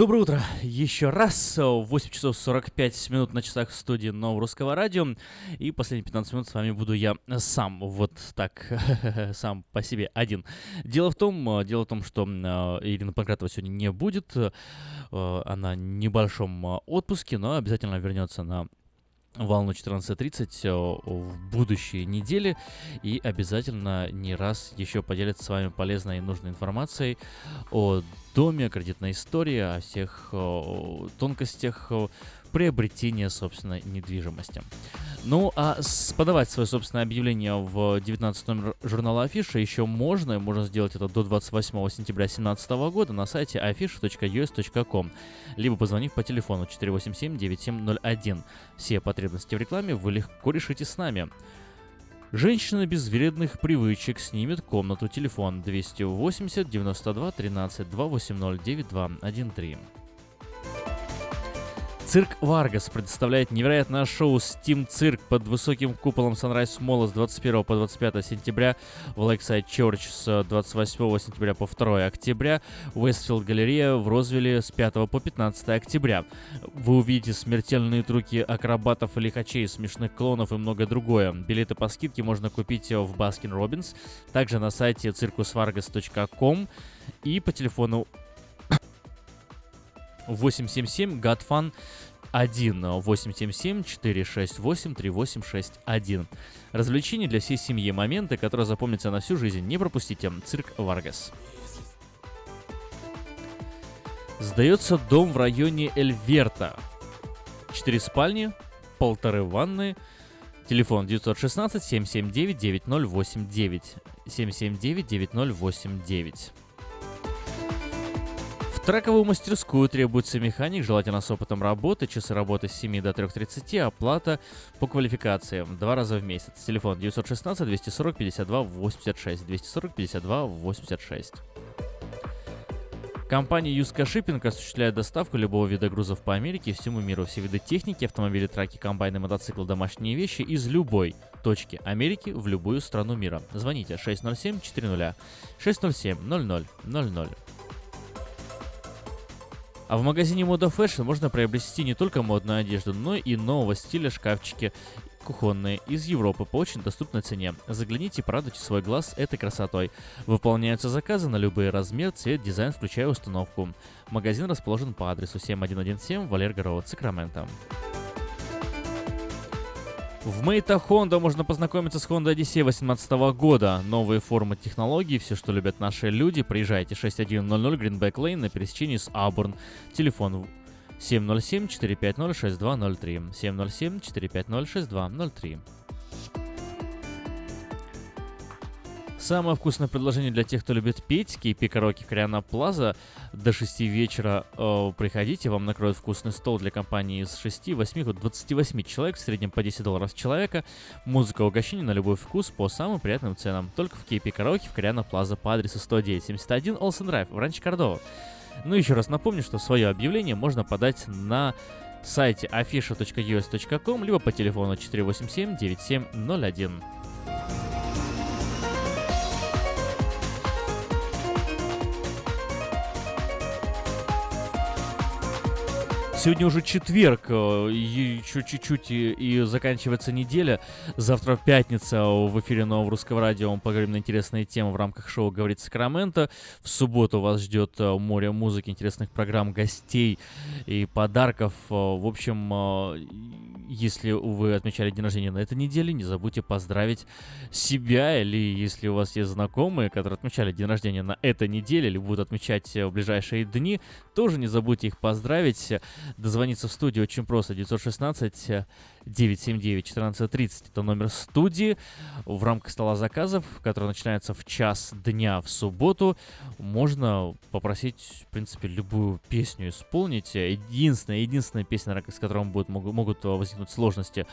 Доброе утро еще раз. 8 часов 45 минут на часах в студии Нового Русского Радио. И последние 15 минут с вами буду я сам. Вот так, [laughs] сам по себе один. Дело в том, э, дело в том, что э, Ирина Панкратова сегодня не будет. Э, Она в небольшом отпуске, но обязательно вернется на волну 14.30 э, в будущие недели и обязательно не раз еще поделится с вами полезной и нужной информацией о доме, кредитной истории, о всех э, тонкостях э, приобретения, собственно, недвижимости. Ну, а подавать свое собственное объявление в 19 номер журнала Афиша еще можно, и можно сделать это до 28 сентября 2017 года на сайте afisha.us.com, либо позвонив по телефону 487-9701. Все потребности в рекламе вы легко решите с нами. Женщина без вредных привычек снимет комнату. Телефон 280 92 13 280 9213. Цирк Варгас представляет невероятное шоу Steam Cirque под высоким куполом Sunrise Mall с 21 по 25 сентября, в Lakeside Church с 28 сентября по 2 октября, Westfield Galleria в Розвилле с 5 по 15 октября. Вы увидите смертельные трюки акробатов и лихачей, смешных клоунов и многое другое. Билеты по скидке можно купить в Baskin Robbins, также на сайте circusvargas.com и по телефону 877 GOTFUN 1 877 468 3861. Развлечения для всей семьи, моменты, которые запомнятся на всю жизнь. Не пропустите. Цирк Варгас. Сдается дом в районе Эльверта. Четыре спальни, полторы ванны. Телефон 916 779 9089. 779 9089. В трековую мастерскую требуется механик, желательно с опытом работы, часы работы с 7 до 3.30, оплата по квалификациям два раза в месяц. Телефон 916 240 52 86, 240 52 86. Компания Юска Shipping осуществляет доставку любого вида грузов по Америке и всему миру. Все виды техники, автомобили, траки, комбайны, мотоциклы, домашние вещи из любой точки Америки в любую страну мира. Звоните 607 400 607 00 00. А в магазине Moda Fashion можно приобрести не только модную одежду, но и нового стиля шкафчики кухонные из Европы по очень доступной цене. Загляните и порадуйте свой глаз этой красотой. Выполняются заказы на любые размер, цвет, дизайн, включая установку. Магазин расположен по адресу 7117 Валерго Роуд, Сакраменто. В Мейта Honda можно познакомиться с Honda Odyssey 2018 года. Новые формы технологий, все, что любят наши люди. Приезжайте 6100 Greenback Lane на пересечении с Абурн. Телефон 707-450-6203. 707-450-6203. Самое вкусное предложение для тех, кто любит петь. KP Караоке Кориана Плаза. До 6 вечера э, приходите, вам накроют вкусный стол для компании из 6, 8, 28 человек, в среднем по 10 долларов с человека. Музыка угощение на любой вкус по самым приятным ценам. Только в KP Караоке в Кориана Плаза по адресу 10971 Олсен Драйв в Ранче Кордова. Ну еще раз напомню, что свое объявление можно подать на сайте afisha.us.com либо по телефону 487 9701. Сегодня уже четверг, э, чуть-чуть и, и заканчивается неделя. Завтра пятница в эфире Нового Русского Радио. Мы поговорим на интересные темы в рамках шоу «Говорит Сакраменто». В субботу вас ждет э, море музыки, интересных программ, гостей и подарков. Э, в общем, если вы отмечали день рождения на этой неделе, не забудьте поздравить себя или если у вас есть знакомые, которые отмечали день рождения на этой неделе или будут отмечать в ближайшие дни, тоже не забудьте их поздравить. Дозвониться в студию очень просто. 916 979 1430 это номер студии. В рамках стола заказов, который начинается в час дня в субботу, можно попросить, в принципе, любую песню исполнить. Единственная, единственная песня, с которой будут, могут, могут возникнуть сложности,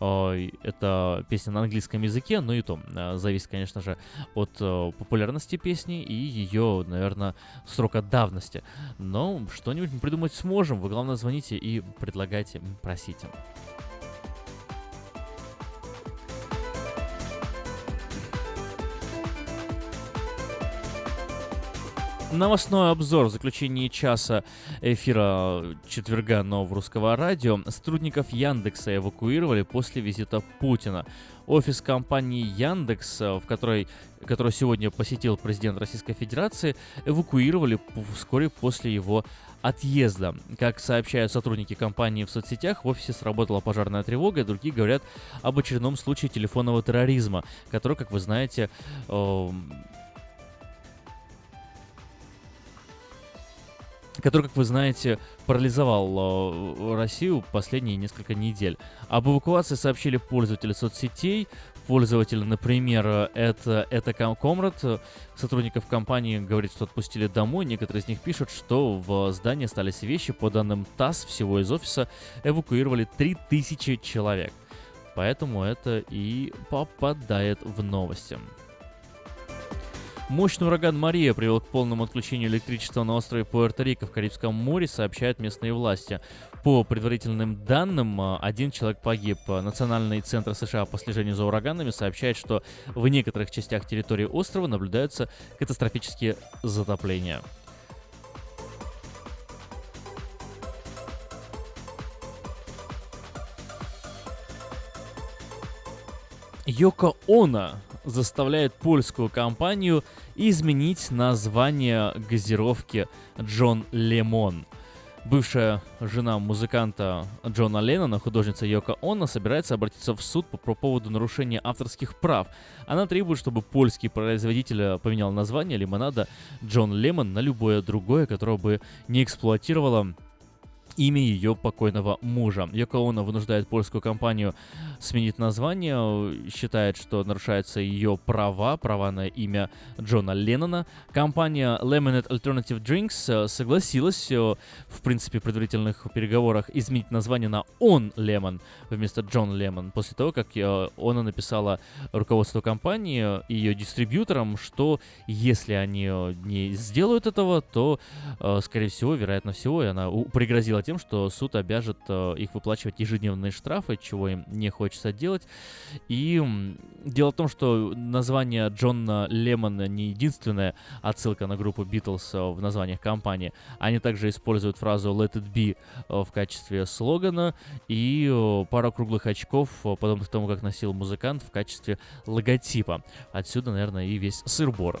э, это песня на английском языке, но и то э, зависит, конечно же, от э, популярности песни и ее, наверное, срока давности. Но что-нибудь мы придумать сможем. Вы, главное, звоните и предлагайте, просите. Новостной обзор в заключении часа эфира четверга нового русского радио. Сотрудников Яндекса эвакуировали после визита Путина. Офис компании Яндекс, в которой, который сегодня посетил президент Российской Федерации, эвакуировали вскоре после его отъезда. Как сообщают сотрудники компании в соцсетях, в офисе сработала пожарная тревога, и другие говорят об очередном случае телефонного терроризма, который, как вы знаете, который, как вы знаете, парализовал э, Россию последние несколько недель. Об эвакуации сообщили пользователи соцсетей. Пользователь, например, это, это Комрад, сотрудников компании говорит, что отпустили домой. Некоторые из них пишут, что в здании остались вещи. По данным ТАСС, всего из офиса эвакуировали 3000 человек. Поэтому это и попадает в новости. Мощный ураган Мария привел к полному отключению электричества на острове Пуэрто-Рико в Карибском море, сообщают местные власти. По предварительным данным, один человек погиб. Национальный центр США по слежению за ураганами сообщает, что в некоторых частях территории острова наблюдаются катастрофические затопления. Йоко Оно заставляет польскую компанию изменить название газировки Джон Лемон. Бывшая жена музыканта Джона Леннона, художница Йока Онна, собирается обратиться в суд по, по поводу нарушения авторских прав. Она требует, чтобы польский производитель поменял название лимонада Джон Лемон на любое другое, которое бы не эксплуатировало имя ее покойного мужа. Йоко Оно вынуждает польскую компанию сменить название, считает, что нарушаются ее права, права на имя Джона Леннона. Компания Lemonade Alternative Drinks э, согласилась э, в принципе предварительных переговорах изменить название на On Lemon вместо Джон Лемон после того, как э, она написала руководству компании и ее дистрибьюторам, что если они не сделают этого, то, скорее всего, вероятно всего, и она пригрозила тем, что суд обяжет э, их выплачивать ежедневные штрафы, чего им не хочется делать. И дело в том, что название Джона Лемона не единственная отсылка на группу Битлз в названиях компании. Они также используют фразу Let it be в качестве слогана и э, пару круглых очков, э, подобных тому, как носил музыкант, в качестве логотипа. Отсюда, наверное, и весь сыр-бор.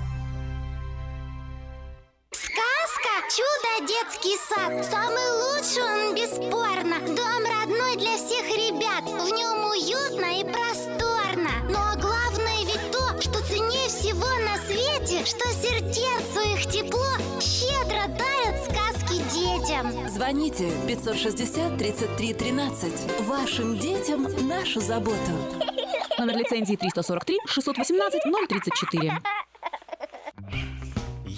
«Чудо детский сад» Самый лучший он бесспорно Дом родной для всех ребят В нем уютно и просторно Но главное ведь то, что ценнее всего на свете Что сердцу их тепло Щедро дарят сказки детям Звоните 560 33 13. Вашим детям нашу заботу. Номер лицензии 343 618 034.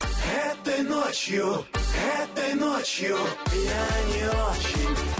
Этой ночью, этой ночью я не очень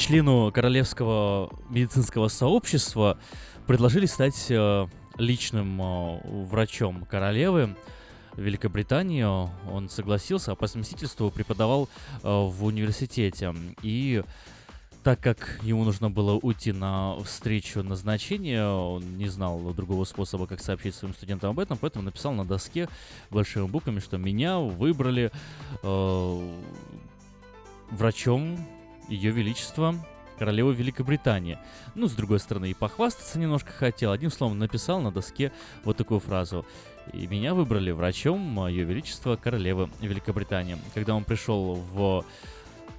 Члену королевского медицинского сообщества предложили стать э, личным э, врачом королевы. в Великобританию. Он согласился, а по совместительству преподавал э, в университете. И так как ему нужно было уйти на встречу назначения, он не знал другого способа, как сообщить своим студентам об этом, поэтому написал на доске большими буквами, что меня выбрали э, врачом Ее Величества королевы Великобритании. Ну, с другой стороны, и похвастаться немножко хотел. Одним словом, написал на доске вот такую фразу. И меня выбрали врачом Ее Величества королевы Великобритании. Когда он пришел в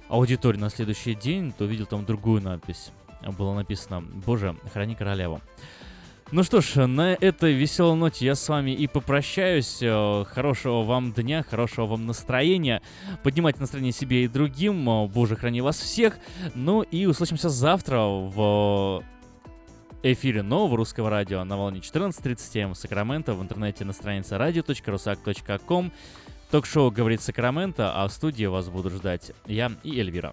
аудиторию на следующий день, то увидел там другую надпись. Было написано «Боже, храни королеву». Ну что ж, на этой веселой ноте я с вами и попрощаюсь. Э, хорошего вам дня, хорошего вам настроения. Поднимайте настроение себе и другим. Э, Боже, храни вас всех. Ну и услышимся завтра в эфире нового русского радио на волне 14.37 в Сакраменто, в интернете на странице radio.rusak.com. Ток-шоу «Говорит Сакраменто», а в студии вас буду ждать я и Эльвира.